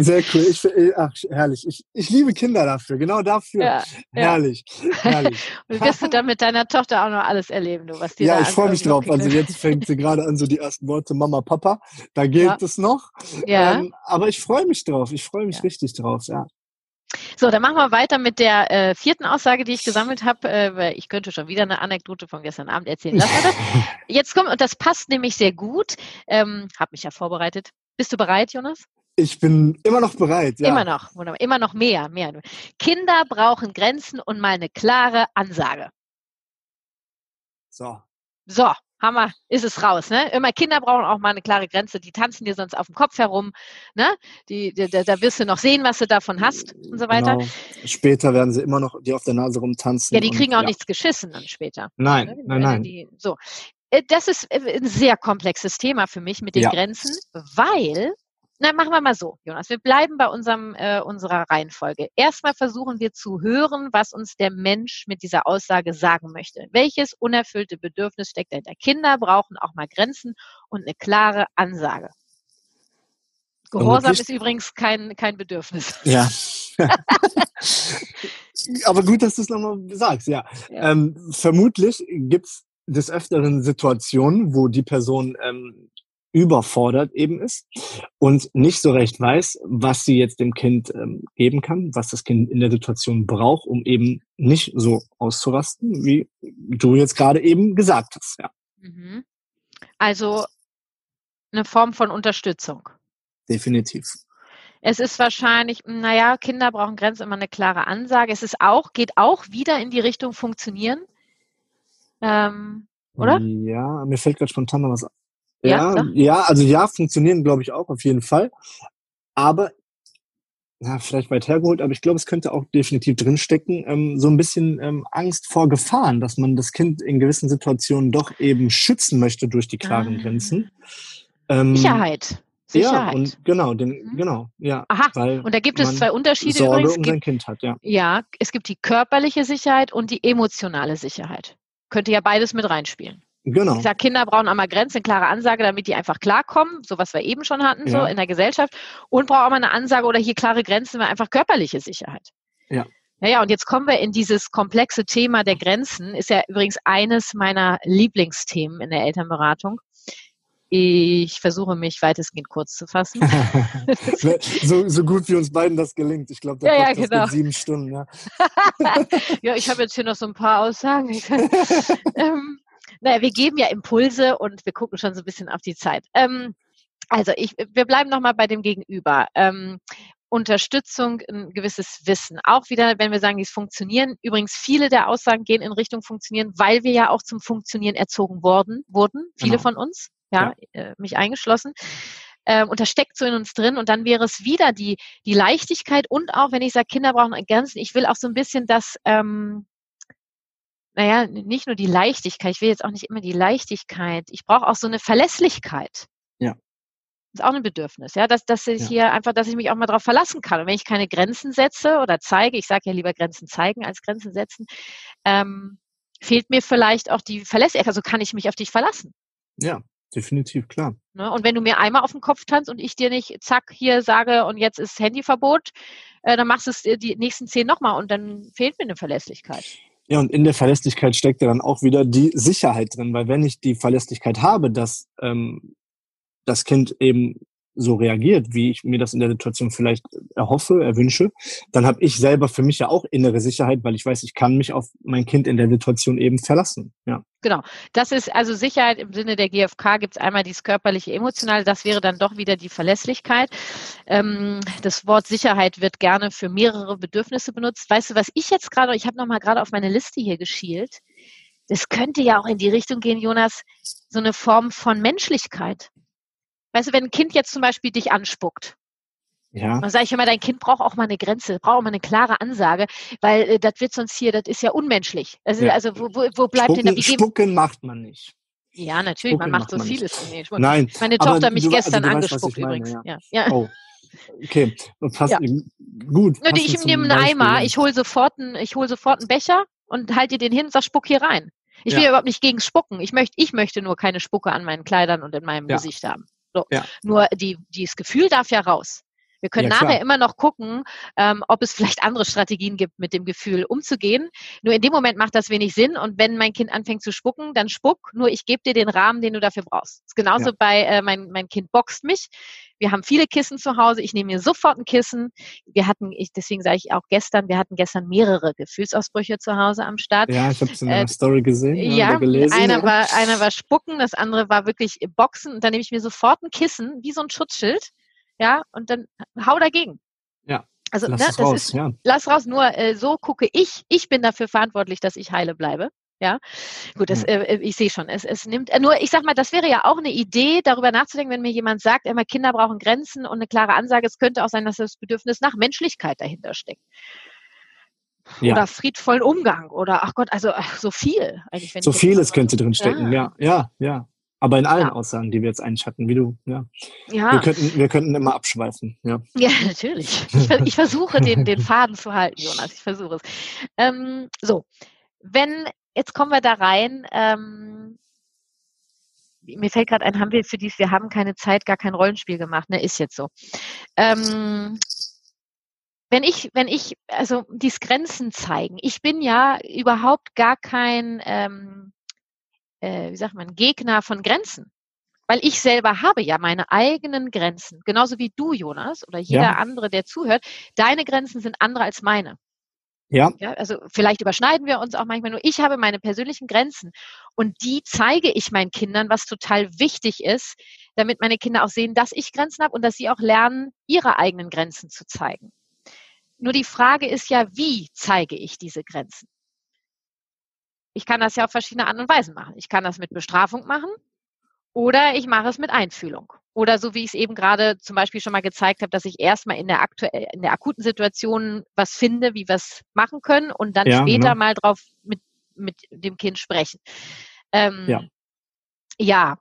Sehr cool. Ich, äh, ach, herrlich. Ich, ich liebe Kinder dafür, genau dafür. Ja, herrlich. Ja. herrlich. Und wirst du dann mit deiner Tochter auch noch alles erleben, du, was die Ja, ich freue mich drauf. Also jetzt fängt sie gerade an, so die ersten Worte Mama, Papa. Da gilt ja. es noch. Ja. Ähm, aber ich freue mich drauf. Ich freue mich richtig drauf, ja. So, dann machen wir weiter mit der äh, vierten Aussage, die ich gesammelt habe. Äh, ich könnte schon wieder eine Anekdote von gestern Abend erzählen. Lassen wir das. Jetzt kommt, und das passt nämlich sehr gut. Ähm, habe mich ja vorbereitet. Bist du bereit, Jonas? Ich bin immer noch bereit. Ja. Immer noch, wunderbar. Immer noch mehr, mehr. Kinder brauchen Grenzen und mal eine klare Ansage. So. So, Hammer, ist es raus. Ne? Immer Kinder brauchen auch mal eine klare Grenze. Die tanzen dir sonst auf dem Kopf herum. Ne? Die, die, da wirst du noch sehen, was du davon hast und so weiter. Genau. Später werden sie immer noch die auf der Nase rumtanzen. Ja, die kriegen und, auch ja. nichts geschissen dann später. Nein, ne? nein, nein. Die, so. Äh, das ist äh, ein sehr komplexes Thema für mich mit den ja. Grenzen, weil na, machen wir mal so, Jonas. Wir bleiben bei unserem, äh, unserer Reihenfolge. Erstmal versuchen wir zu hören, was uns der Mensch mit dieser Aussage sagen möchte. Welches unerfüllte Bedürfnis steckt dahinter? Kinder brauchen auch mal Grenzen und eine klare Ansage. Gehorsam ist übrigens kein, kein Bedürfnis. Ja. Aber gut, dass du es nochmal sagst, ja. ja. Ähm, vermutlich gibt es des Öfteren Situationen, wo die Person ähm, überfordert eben ist und nicht so recht weiß, was sie jetzt dem Kind ähm, geben kann, was das Kind in der Situation braucht, um eben nicht so auszurasten, wie du jetzt gerade eben gesagt hast. Ja. Mhm. Also eine Form von Unterstützung. Definitiv. Es ist wahrscheinlich, naja, Kinder brauchen Grenzen immer eine klare Ansage. Es ist auch, geht auch wieder in die Richtung funktionieren. Ähm, oder? Ja, mir fällt gerade spontan noch was ja, ja, ja, also ja, funktionieren glaube ich auch auf jeden Fall. Aber ja, vielleicht weit hergeholt, aber ich glaube, es könnte auch definitiv drinstecken, ähm, so ein bisschen ähm, Angst vor Gefahren, dass man das Kind in gewissen Situationen doch eben schützen möchte durch die klaren ah. Grenzen. Ähm, Sicherheit. Sicherheit. Ja, und genau, den, mhm. genau, ja. Aha, und da gibt es zwei Unterschiede Sorge übrigens. um sein Kind hat, ja. Ja, es gibt die körperliche Sicherheit und die emotionale Sicherheit. Könnte ja beides mit reinspielen. Genau. Ich sage, Kinder brauchen einmal Grenzen, klare Ansage, damit die einfach klarkommen, so was wir eben schon hatten, ja. so in der Gesellschaft. Und brauchen auch mal eine Ansage oder hier klare Grenzen, einfach körperliche Sicherheit. Ja. Naja, und jetzt kommen wir in dieses komplexe Thema der Grenzen. Ist ja übrigens eines meiner Lieblingsthemen in der Elternberatung. Ich versuche mich weitestgehend kurz zu fassen. so, so gut wie uns beiden das gelingt. Ich glaube, der ja, ja, genau. sieben Stunden. Ja, ja ich habe jetzt hier noch so ein paar Aussagen. ähm, naja, wir geben ja Impulse und wir gucken schon so ein bisschen auf die Zeit. Ähm, also ich, wir bleiben nochmal bei dem Gegenüber. Ähm, Unterstützung, ein gewisses Wissen. Auch wieder, wenn wir sagen, dies funktionieren. Übrigens, viele der Aussagen gehen in Richtung funktionieren, weil wir ja auch zum Funktionieren erzogen worden, wurden. Viele genau. von uns, ja, ja. Äh, mich eingeschlossen. äh, und das steckt so in uns drin und dann wäre es wieder die, die Leichtigkeit und auch, wenn ich sage, Kinder brauchen Grenzen, ich will auch so ein bisschen das, ähm, naja, nicht nur die Leichtigkeit, ich will jetzt auch nicht immer die Leichtigkeit, ich brauche auch so eine Verlässlichkeit. Ja. Das ist auch ein Bedürfnis, ja, dass, dass ich ja. hier einfach, dass ich mich auch mal darauf verlassen kann. Und wenn ich keine Grenzen setze oder zeige, ich sage ja lieber Grenzen zeigen als Grenzen setzen, ähm, fehlt mir vielleicht auch die Verlässlichkeit, also kann ich mich auf dich verlassen. Ja, definitiv, klar. Ne? Und wenn du mir einmal auf den Kopf tanzt und ich dir nicht, zack, hier sage und jetzt ist Handyverbot, äh, dann machst du es die nächsten zehn nochmal und dann fehlt mir eine Verlässlichkeit. Ja, und in der Verlässlichkeit steckt ja dann auch wieder die Sicherheit drin, weil wenn ich die Verlässlichkeit habe, dass ähm, das Kind eben so reagiert, wie ich mir das in der Situation vielleicht erhoffe, erwünsche, dann habe ich selber für mich ja auch innere Sicherheit, weil ich weiß, ich kann mich auf mein Kind in der Situation eben verlassen. Ja. Genau. Das ist also Sicherheit im Sinne der GfK gibt es einmal dieses körperliche, emotionale, das wäre dann doch wieder die Verlässlichkeit. Ähm, das Wort Sicherheit wird gerne für mehrere Bedürfnisse benutzt. Weißt du, was ich jetzt gerade, ich habe nochmal gerade auf meine Liste hier geschielt, das könnte ja auch in die Richtung gehen, Jonas, so eine Form von Menschlichkeit. Weißt du, wenn ein Kind jetzt zum Beispiel dich anspuckt, ja. Dann sage ich immer, dein Kind braucht auch mal eine Grenze, braucht auch mal eine klare Ansage, weil äh, das wird sonst hier, das ist ja unmenschlich. Also, ja. also wo, wo, wo bleibt Spucken, denn da? Spucken macht man nicht. Ja, natürlich, Spucken man macht so man vieles. Nee, Nein. Meine Tochter hat mich du, gestern also angespuckt meine, übrigens. Ja. ja. Oh. Okay, passt ja. gut. Nö, ich nehme einen Eimer, ich hole sofort einen, ich hol sofort einen Becher und halte dir den hin und sag, spuck hier rein. Ich will ja. überhaupt nicht gegen Spucken. Ich möchte, ich möchte nur keine Spucke an meinen Kleidern und in meinem Gesicht haben. So. Ja. Nur die, dieses Gefühl darf ja raus. Wir können ja, nachher immer noch gucken, ähm, ob es vielleicht andere Strategien gibt, mit dem Gefühl umzugehen. Nur in dem Moment macht das wenig Sinn. Und wenn mein Kind anfängt zu spucken, dann spuck. Nur ich gebe dir den Rahmen, den du dafür brauchst. Das ist genauso ja. bei äh, mein, mein Kind boxt mich. Wir haben viele Kissen zu Hause. Ich nehme mir sofort ein Kissen. Wir hatten, ich, deswegen sage ich auch gestern, wir hatten gestern mehrere Gefühlsausbrüche zu Hause am Start. Ja, ich habe es in der äh, Story gesehen. Ja, gelesen, einer, ja. War, einer war Spucken, das andere war wirklich Boxen. Und dann nehme ich mir sofort ein Kissen, wie so ein Schutzschild ja, und dann hau dagegen. Ja. Also lass ne, das raus, ist, ja. lass raus. Nur äh, so gucke ich. Ich bin dafür verantwortlich, dass ich heile bleibe. Ja, gut, das, äh, äh, ich sehe schon. Es, es nimmt äh, nur, ich sag mal, das wäre ja auch eine Idee, darüber nachzudenken, wenn mir jemand sagt, immer Kinder brauchen Grenzen und eine klare Ansage. Es könnte auch sein, dass das Bedürfnis nach Menschlichkeit dahinter steckt. Ja. Oder friedvollen Umgang oder ach Gott, also ach, so viel eigentlich. so vieles könnte drin stecken. Ja, ja, ja. Aber in allen ja. Aussagen, die wir jetzt eigentlich hatten, wie du, ja. ja. Wir, könnten, wir könnten immer abschweifen, ja. Ja, natürlich. Ich, ich versuche den, den Faden zu halten, Jonas. Ich versuche es. Ähm, so, wenn, jetzt kommen wir da rein, ähm, mir fällt gerade ein, haben wir für dies, wir haben keine Zeit, gar kein Rollenspiel gemacht, ne, ist jetzt so. Ähm, wenn ich, wenn ich, also dies Grenzen zeigen, ich bin ja überhaupt gar kein, ähm, äh, wie sagt man, Gegner von Grenzen. Weil ich selber habe ja meine eigenen Grenzen. Genauso wie du, Jonas, oder jeder ja. andere, der zuhört. Deine Grenzen sind andere als meine. Ja. ja. Also vielleicht überschneiden wir uns auch manchmal nur. Ich habe meine persönlichen Grenzen und die zeige ich meinen Kindern, was total wichtig ist, damit meine Kinder auch sehen, dass ich Grenzen habe und dass sie auch lernen, ihre eigenen Grenzen zu zeigen. Nur die Frage ist ja, wie zeige ich diese Grenzen? Ich kann das ja auf verschiedene Arten und Weisen machen. Ich kann das mit Bestrafung machen oder ich mache es mit Einfühlung. Oder so wie ich es eben gerade zum Beispiel schon mal gezeigt habe, dass ich erstmal in der aktuell, in der akuten Situation was finde, wie wir es machen können und dann ja, später genau. mal drauf mit, mit dem Kind sprechen. Ähm, ja. ja,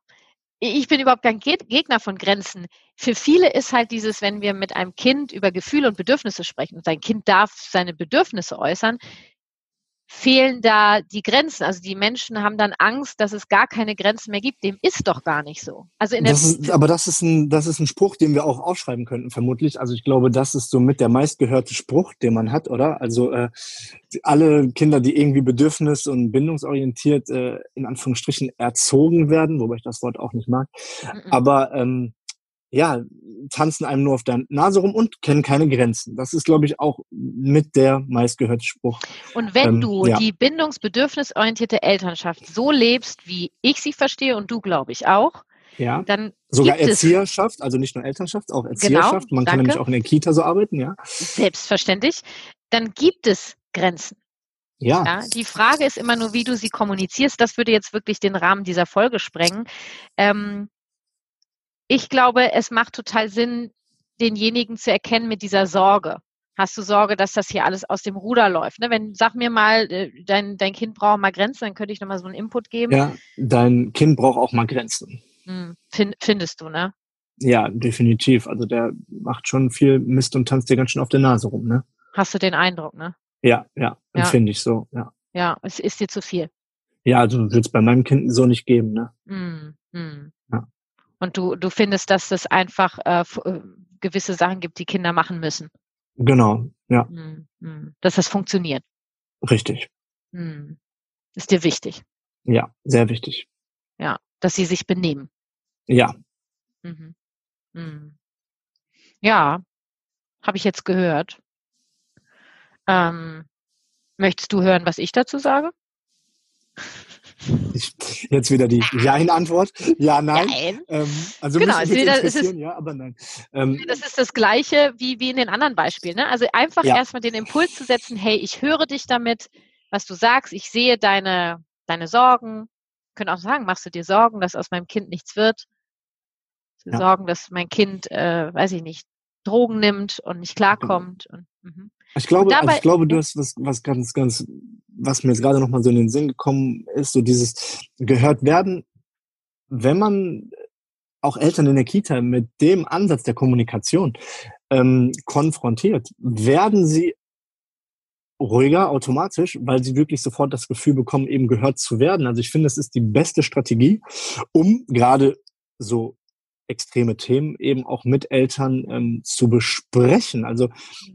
ich bin überhaupt kein Gegner von Grenzen. Für viele ist halt dieses, wenn wir mit einem Kind über Gefühle und Bedürfnisse sprechen und dein Kind darf seine Bedürfnisse äußern, fehlen da die Grenzen. Also die Menschen haben dann Angst, dass es gar keine Grenzen mehr gibt. Dem ist doch gar nicht so. Also in das ist, aber das ist, ein, das ist ein Spruch, den wir auch aufschreiben könnten, vermutlich. Also ich glaube, das ist somit der meistgehörte Spruch, den man hat, oder? Also äh, alle Kinder, die irgendwie bedürfnis- und bindungsorientiert äh, in Anführungsstrichen erzogen werden, wobei ich das Wort auch nicht mag. Mhm. Aber ähm, ja, tanzen einem nur auf der Nase rum und kennen keine Grenzen. Das ist, glaube ich, auch mit der meistgehörte Spruch. Und wenn ähm, du ja. die bindungsbedürfnisorientierte Elternschaft so lebst, wie ich sie verstehe und du, glaube ich, auch, ja. dann sogar Erzieherschaft, also nicht nur Elternschaft, auch genau, Erzieherschaft. Genau, Man danke. kann nämlich auch in der Kita so arbeiten, ja. Selbstverständlich. Dann gibt es Grenzen. Ja. ja. Die Frage ist immer nur, wie du sie kommunizierst. Das würde jetzt wirklich den Rahmen dieser Folge sprengen. Ähm, ich glaube, es macht total Sinn, denjenigen zu erkennen mit dieser Sorge. Hast du Sorge, dass das hier alles aus dem Ruder läuft? Ne? Wenn, sag mir mal, äh, dein, dein Kind braucht mal Grenzen, dann könnte ich nochmal so einen Input geben. Ja, dein Kind braucht auch mal Grenzen. Hm, find, findest du, ne? Ja, definitiv. Also der macht schon viel Mist und tanzt dir ganz schön auf der Nase rum, ne? Hast du den Eindruck, ne? Ja, ja, ja. finde ich so, ja. Ja, es ist dir zu viel. Ja, also wird es bei meinem Kind so nicht geben, ne? Mm, mm. Und du, du findest, dass es einfach äh, äh, gewisse Sachen gibt, die Kinder machen müssen. Genau, ja. Mm, mm. dass das funktioniert. Richtig. Mm. Ist dir wichtig. Ja, sehr wichtig. Ja, dass sie sich benehmen. Ja. Mhm. Ja, habe ich jetzt gehört. Ähm, möchtest du hören, was ich dazu sage? Ich, jetzt wieder die Ja-In-Antwort. Ja, nein. nein. Ähm, also genau, mich wieder, es ist, ja, aber nein. Ähm, das ist das Gleiche wie, wie in den anderen Beispielen. Ne? Also einfach ja. erstmal den Impuls zu setzen, hey, ich höre dich damit, was du sagst, ich sehe deine, deine Sorgen. Können auch sagen, machst du dir Sorgen, dass aus meinem Kind nichts wird? Ja. Sorgen, dass mein Kind, äh, weiß ich nicht, Drogen nimmt und nicht genau. klarkommt. Und, mhm. Ich glaube, dabei, also ich glaube, du hast was, was ganz, ganz, was mir jetzt gerade nochmal so in den Sinn gekommen ist, so dieses gehört werden, wenn man auch Eltern in der Kita mit dem Ansatz der Kommunikation ähm, konfrontiert, werden sie ruhiger automatisch, weil sie wirklich sofort das Gefühl bekommen, eben gehört zu werden. Also ich finde, das ist die beste Strategie, um gerade so extreme Themen eben auch mit Eltern ähm, zu besprechen. Also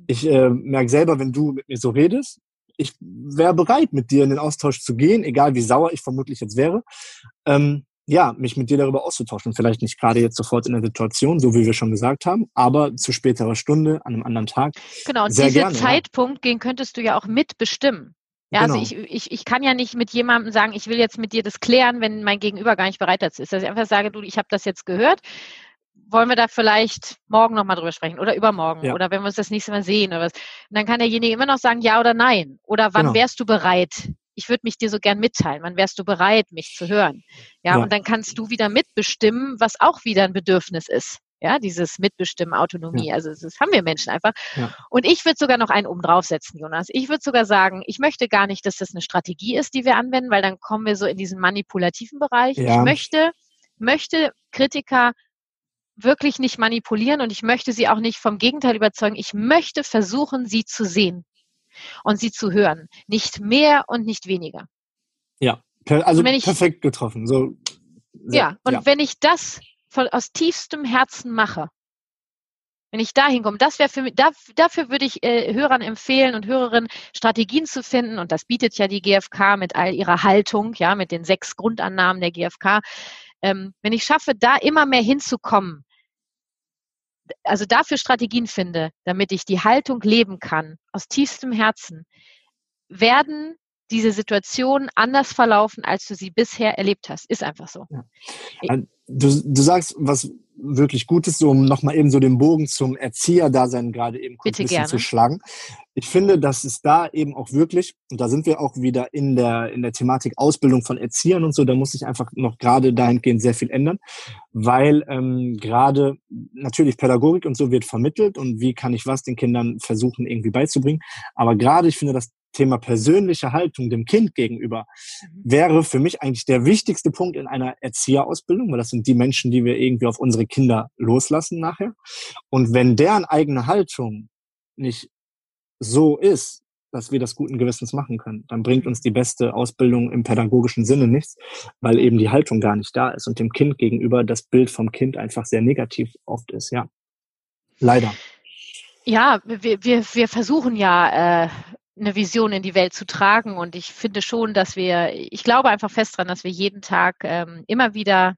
ich äh, merke selber, wenn du mit mir so redest, ich wäre bereit, mit dir in den Austausch zu gehen, egal wie sauer ich vermutlich jetzt wäre. Ähm, ja, mich mit dir darüber auszutauschen. Vielleicht nicht gerade jetzt sofort in der Situation, so wie wir schon gesagt haben, aber zu späterer Stunde, an einem anderen Tag. Genau, und diesen Zeitpunkt, ja. den könntest du ja auch mitbestimmen. Ja, also genau. also ich, ich, ich kann ja nicht mit jemandem sagen, ich will jetzt mit dir das klären, wenn mein Gegenüber gar nicht bereit dazu ist. Dass ich einfach sage, du, ich habe das jetzt gehört. Wollen wir da vielleicht morgen nochmal drüber sprechen oder übermorgen ja. oder wenn wir uns das nächste Mal sehen oder was. Und dann kann derjenige immer noch sagen, ja oder nein. Oder wann genau. wärst du bereit? Ich würde mich dir so gern mitteilen. Wann wärst du bereit, mich zu hören? Ja, ja, und dann kannst du wieder mitbestimmen, was auch wieder ein Bedürfnis ist. Ja, dieses Mitbestimmen, Autonomie. Ja. Also das haben wir Menschen einfach. Ja. Und ich würde sogar noch einen oben draufsetzen, Jonas. Ich würde sogar sagen, ich möchte gar nicht, dass das eine Strategie ist, die wir anwenden, weil dann kommen wir so in diesen manipulativen Bereich. Ja. Ich möchte, möchte Kritiker wirklich nicht manipulieren und ich möchte sie auch nicht vom Gegenteil überzeugen. Ich möchte versuchen, sie zu sehen und sie zu hören. Nicht mehr und nicht weniger. Ja, also ich, perfekt getroffen. So, sehr, ja, und ja. wenn ich das von, aus tiefstem Herzen mache, wenn ich da hinkomme, das wäre für mich, da, dafür würde ich äh, Hörern empfehlen und Hörerinnen Strategien zu finden und das bietet ja die GfK mit all ihrer Haltung, ja, mit den sechs Grundannahmen der GfK. Ähm, wenn ich schaffe, da immer mehr hinzukommen, also dafür Strategien finde, damit ich die Haltung leben kann, aus tiefstem Herzen, werden diese Situationen anders verlaufen, als du sie bisher erlebt hast. Ist einfach so. Ja. Du, du sagst was wirklich Gutes, um nochmal eben so den Bogen zum Erzieherdasein gerade eben kurz ein bisschen zu schlagen. Ich finde, dass es da eben auch wirklich, und da sind wir auch wieder in der, in der Thematik Ausbildung von Erziehern und so, da muss sich einfach noch gerade dahingehend sehr viel ändern, weil ähm, gerade natürlich Pädagogik und so wird vermittelt und wie kann ich was den Kindern versuchen irgendwie beizubringen. Aber gerade ich finde, dass Thema persönliche Haltung dem Kind gegenüber mhm. wäre für mich eigentlich der wichtigste Punkt in einer Erzieherausbildung, weil das sind die Menschen, die wir irgendwie auf unsere Kinder loslassen nachher. Und wenn deren eigene Haltung nicht so ist, dass wir das guten Gewissens machen können, dann bringt uns die beste Ausbildung im pädagogischen Sinne nichts, weil eben die Haltung gar nicht da ist und dem Kind gegenüber das Bild vom Kind einfach sehr negativ oft ist, ja. Leider. Ja, wir, wir, wir versuchen ja äh, eine Vision in die Welt zu tragen. Und ich finde schon, dass wir, ich glaube einfach fest dran, dass wir jeden Tag ähm, immer wieder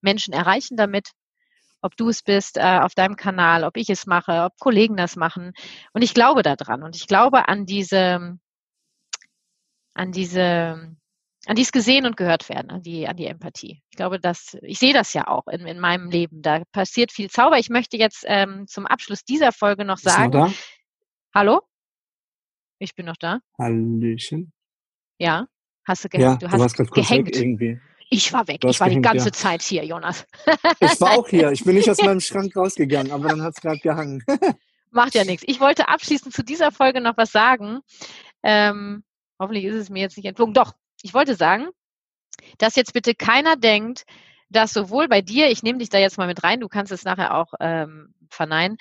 Menschen erreichen damit. Ob du es bist äh, auf deinem Kanal, ob ich es mache, ob Kollegen das machen. Und ich glaube daran. Und ich glaube an diese, an diese, an dieses gesehen und gehört werden, an die, an die Empathie. Ich glaube, dass ich sehe das ja auch in, in meinem Leben. Da passiert viel Zauber. Ich möchte jetzt ähm, zum Abschluss dieser Folge noch sagen. Hallo? Ich bin noch da. Hallöchen. Ja, hast du gehängt? Ja, du, hast du warst gerade kurz weg irgendwie. Ich war weg. Ich war gehinkt, die ganze ja. Zeit hier, Jonas. ich war auch hier. Ich bin nicht aus meinem Schrank rausgegangen, aber dann hat es gerade gehangen. Macht ja nichts. Ich wollte abschließend zu dieser Folge noch was sagen. Ähm, hoffentlich ist es mir jetzt nicht entflogen. Doch, ich wollte sagen, dass jetzt bitte keiner denkt, dass sowohl bei dir, ich nehme dich da jetzt mal mit rein, du kannst es nachher auch ähm, verneinen,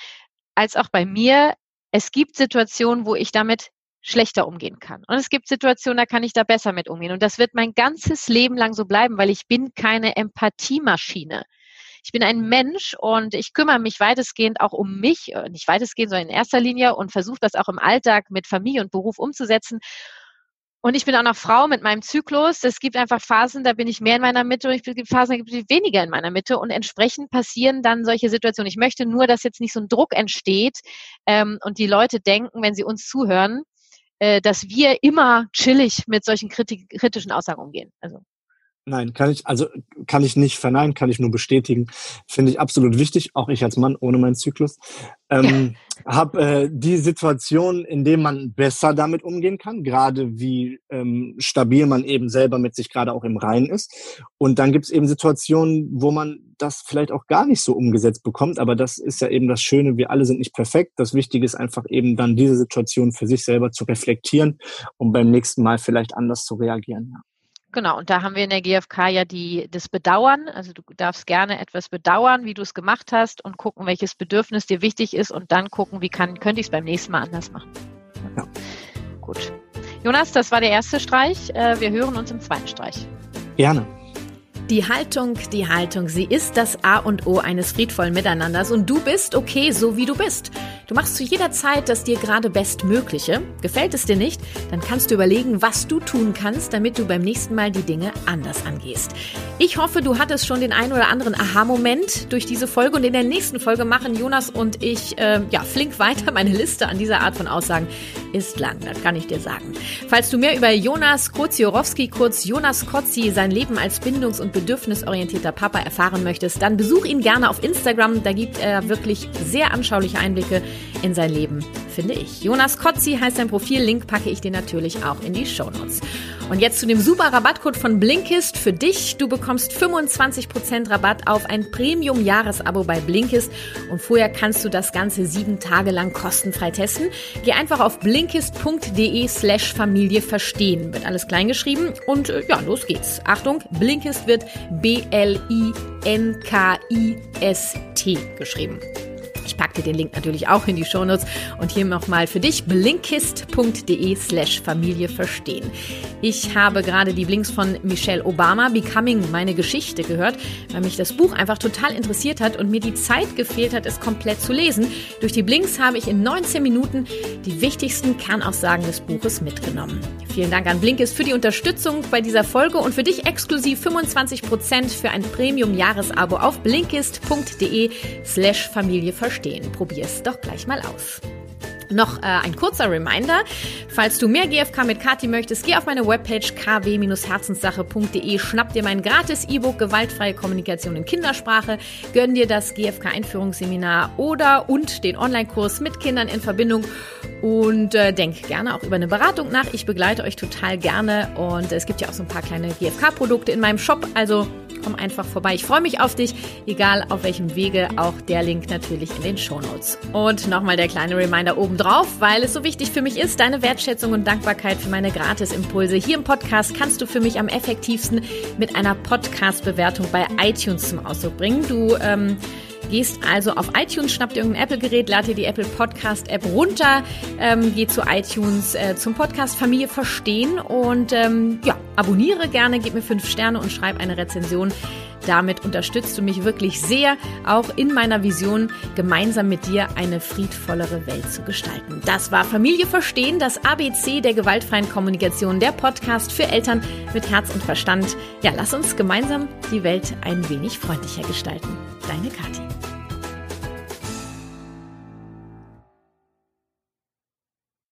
als auch bei mir, es gibt Situationen, wo ich damit schlechter umgehen kann. Und es gibt Situationen, da kann ich da besser mit umgehen. Und das wird mein ganzes Leben lang so bleiben, weil ich bin keine Empathiemaschine. Ich bin ein Mensch und ich kümmere mich weitestgehend auch um mich, äh, nicht weitestgehend, sondern in erster Linie und versuche das auch im Alltag mit Familie und Beruf umzusetzen. Und ich bin auch noch Frau mit meinem Zyklus. Es gibt einfach Phasen, da bin ich mehr in meiner Mitte und es gibt Phasen, da gibt es weniger in meiner Mitte. Und entsprechend passieren dann solche Situationen. Ich möchte nur, dass jetzt nicht so ein Druck entsteht ähm, und die Leute denken, wenn sie uns zuhören, dass wir immer chillig mit solchen kritischen Aussagen umgehen. Also Nein, kann ich, also kann ich nicht verneinen, kann ich nur bestätigen. Finde ich absolut wichtig, auch ich als Mann ohne meinen Zyklus. Ähm. Habe äh, die Situation, in dem man besser damit umgehen kann, gerade wie ähm, stabil man eben selber mit sich gerade auch im Reinen ist. Und dann gibt es eben Situationen, wo man das vielleicht auch gar nicht so umgesetzt bekommt. Aber das ist ja eben das Schöne, wir alle sind nicht perfekt. Das Wichtige ist einfach eben dann diese Situation für sich selber zu reflektieren und beim nächsten Mal vielleicht anders zu reagieren. Ja. Genau, und da haben wir in der GfK ja die, das Bedauern. Also du darfst gerne etwas bedauern, wie du es gemacht hast und gucken, welches Bedürfnis dir wichtig ist und dann gucken, wie kann, könnte ich es beim nächsten Mal anders machen. Ja. Gut. Jonas, das war der erste Streich. Äh, wir hören uns im zweiten Streich. Gerne. Die Haltung, die Haltung, sie ist das A und O eines friedvollen Miteinanders und du bist okay, so wie du bist. Du machst zu jeder Zeit das dir gerade Bestmögliche. Gefällt es dir nicht, dann kannst du überlegen, was du tun kannst, damit du beim nächsten Mal die Dinge anders angehst. Ich hoffe, du hattest schon den ein oder anderen Aha-Moment durch diese Folge und in der nächsten Folge machen Jonas und ich äh, ja flink weiter. Meine Liste an dieser Art von Aussagen ist lang, das kann ich dir sagen. Falls du mehr über Jonas Koziorowski, kurz Jonas Kotzi, sein Leben als Bindungs- und bedürfnisorientierter Papa erfahren möchtest, dann besuch ihn gerne auf Instagram. Da gibt er wirklich sehr anschauliche Einblicke in sein Leben, finde ich. Jonas Kotzi heißt sein Profil. Link packe ich dir natürlich auch in die Show Notes. Und jetzt zu dem super Rabattcode von Blinkist für dich. Du bekommst 25% Rabatt auf ein Premium-Jahresabo bei Blinkist. Und vorher kannst du das Ganze sieben Tage lang kostenfrei testen. Geh einfach auf blinkist.de slash Familie verstehen. Wird alles kleingeschrieben. Und äh, ja, los geht's. Achtung, Blinkist wird B-L-I-N-K-I-S-T geschrieben. Ich packe dir den Link natürlich auch in die Shownotes und hier nochmal für dich blinkist.de slash Familie verstehen. Ich habe gerade die Blinks von Michelle Obama, Becoming, meine Geschichte gehört, weil mich das Buch einfach total interessiert hat und mir die Zeit gefehlt hat, es komplett zu lesen. Durch die Blinks habe ich in 19 Minuten die wichtigsten Kernaussagen des Buches mitgenommen. Vielen Dank an Blinkist für die Unterstützung bei dieser Folge und für dich exklusiv 25% für ein Premium-Jahresabo auf blinkist.de slash Familie verstehen verstehen. Probier es doch gleich mal aus. Noch äh, ein kurzer Reminder, falls du mehr GFK mit Kati möchtest, geh auf meine Webpage kw-herzenssache.de, schnapp dir mein gratis E-Book Gewaltfreie Kommunikation in Kindersprache, gönn dir das GFK Einführungsseminar oder und den Online-Kurs mit Kindern in Verbindung und äh, denk gerne auch über eine Beratung nach. Ich begleite euch total gerne und es gibt ja auch so ein paar kleine GFK-Produkte in meinem Shop, also komm einfach vorbei. Ich freue mich auf dich, egal auf welchem Wege, auch der Link natürlich in den Shownotes. Und nochmal der kleine Reminder obendrauf, weil es so wichtig für mich ist, deine Wertschätzung und Dankbarkeit für meine Gratisimpulse. Hier im Podcast kannst du für mich am effektivsten mit einer Podcast-Bewertung bei iTunes zum Ausdruck bringen. Du ähm, Gehst also auf iTunes, schnapp dir irgendein Apple-Gerät, lad dir die Apple Podcast-App runter, ähm, geh zu iTunes äh, zum Podcast Familie Verstehen und ähm, ja, abonniere gerne, gib mir fünf Sterne und schreib eine Rezension. Damit unterstützt du mich wirklich sehr, auch in meiner Vision, gemeinsam mit dir eine friedvollere Welt zu gestalten. Das war Familie Verstehen, das ABC der gewaltfreien Kommunikation, der Podcast für Eltern mit Herz und Verstand. Ja, lass uns gemeinsam die Welt ein wenig freundlicher gestalten. Deine Kathi.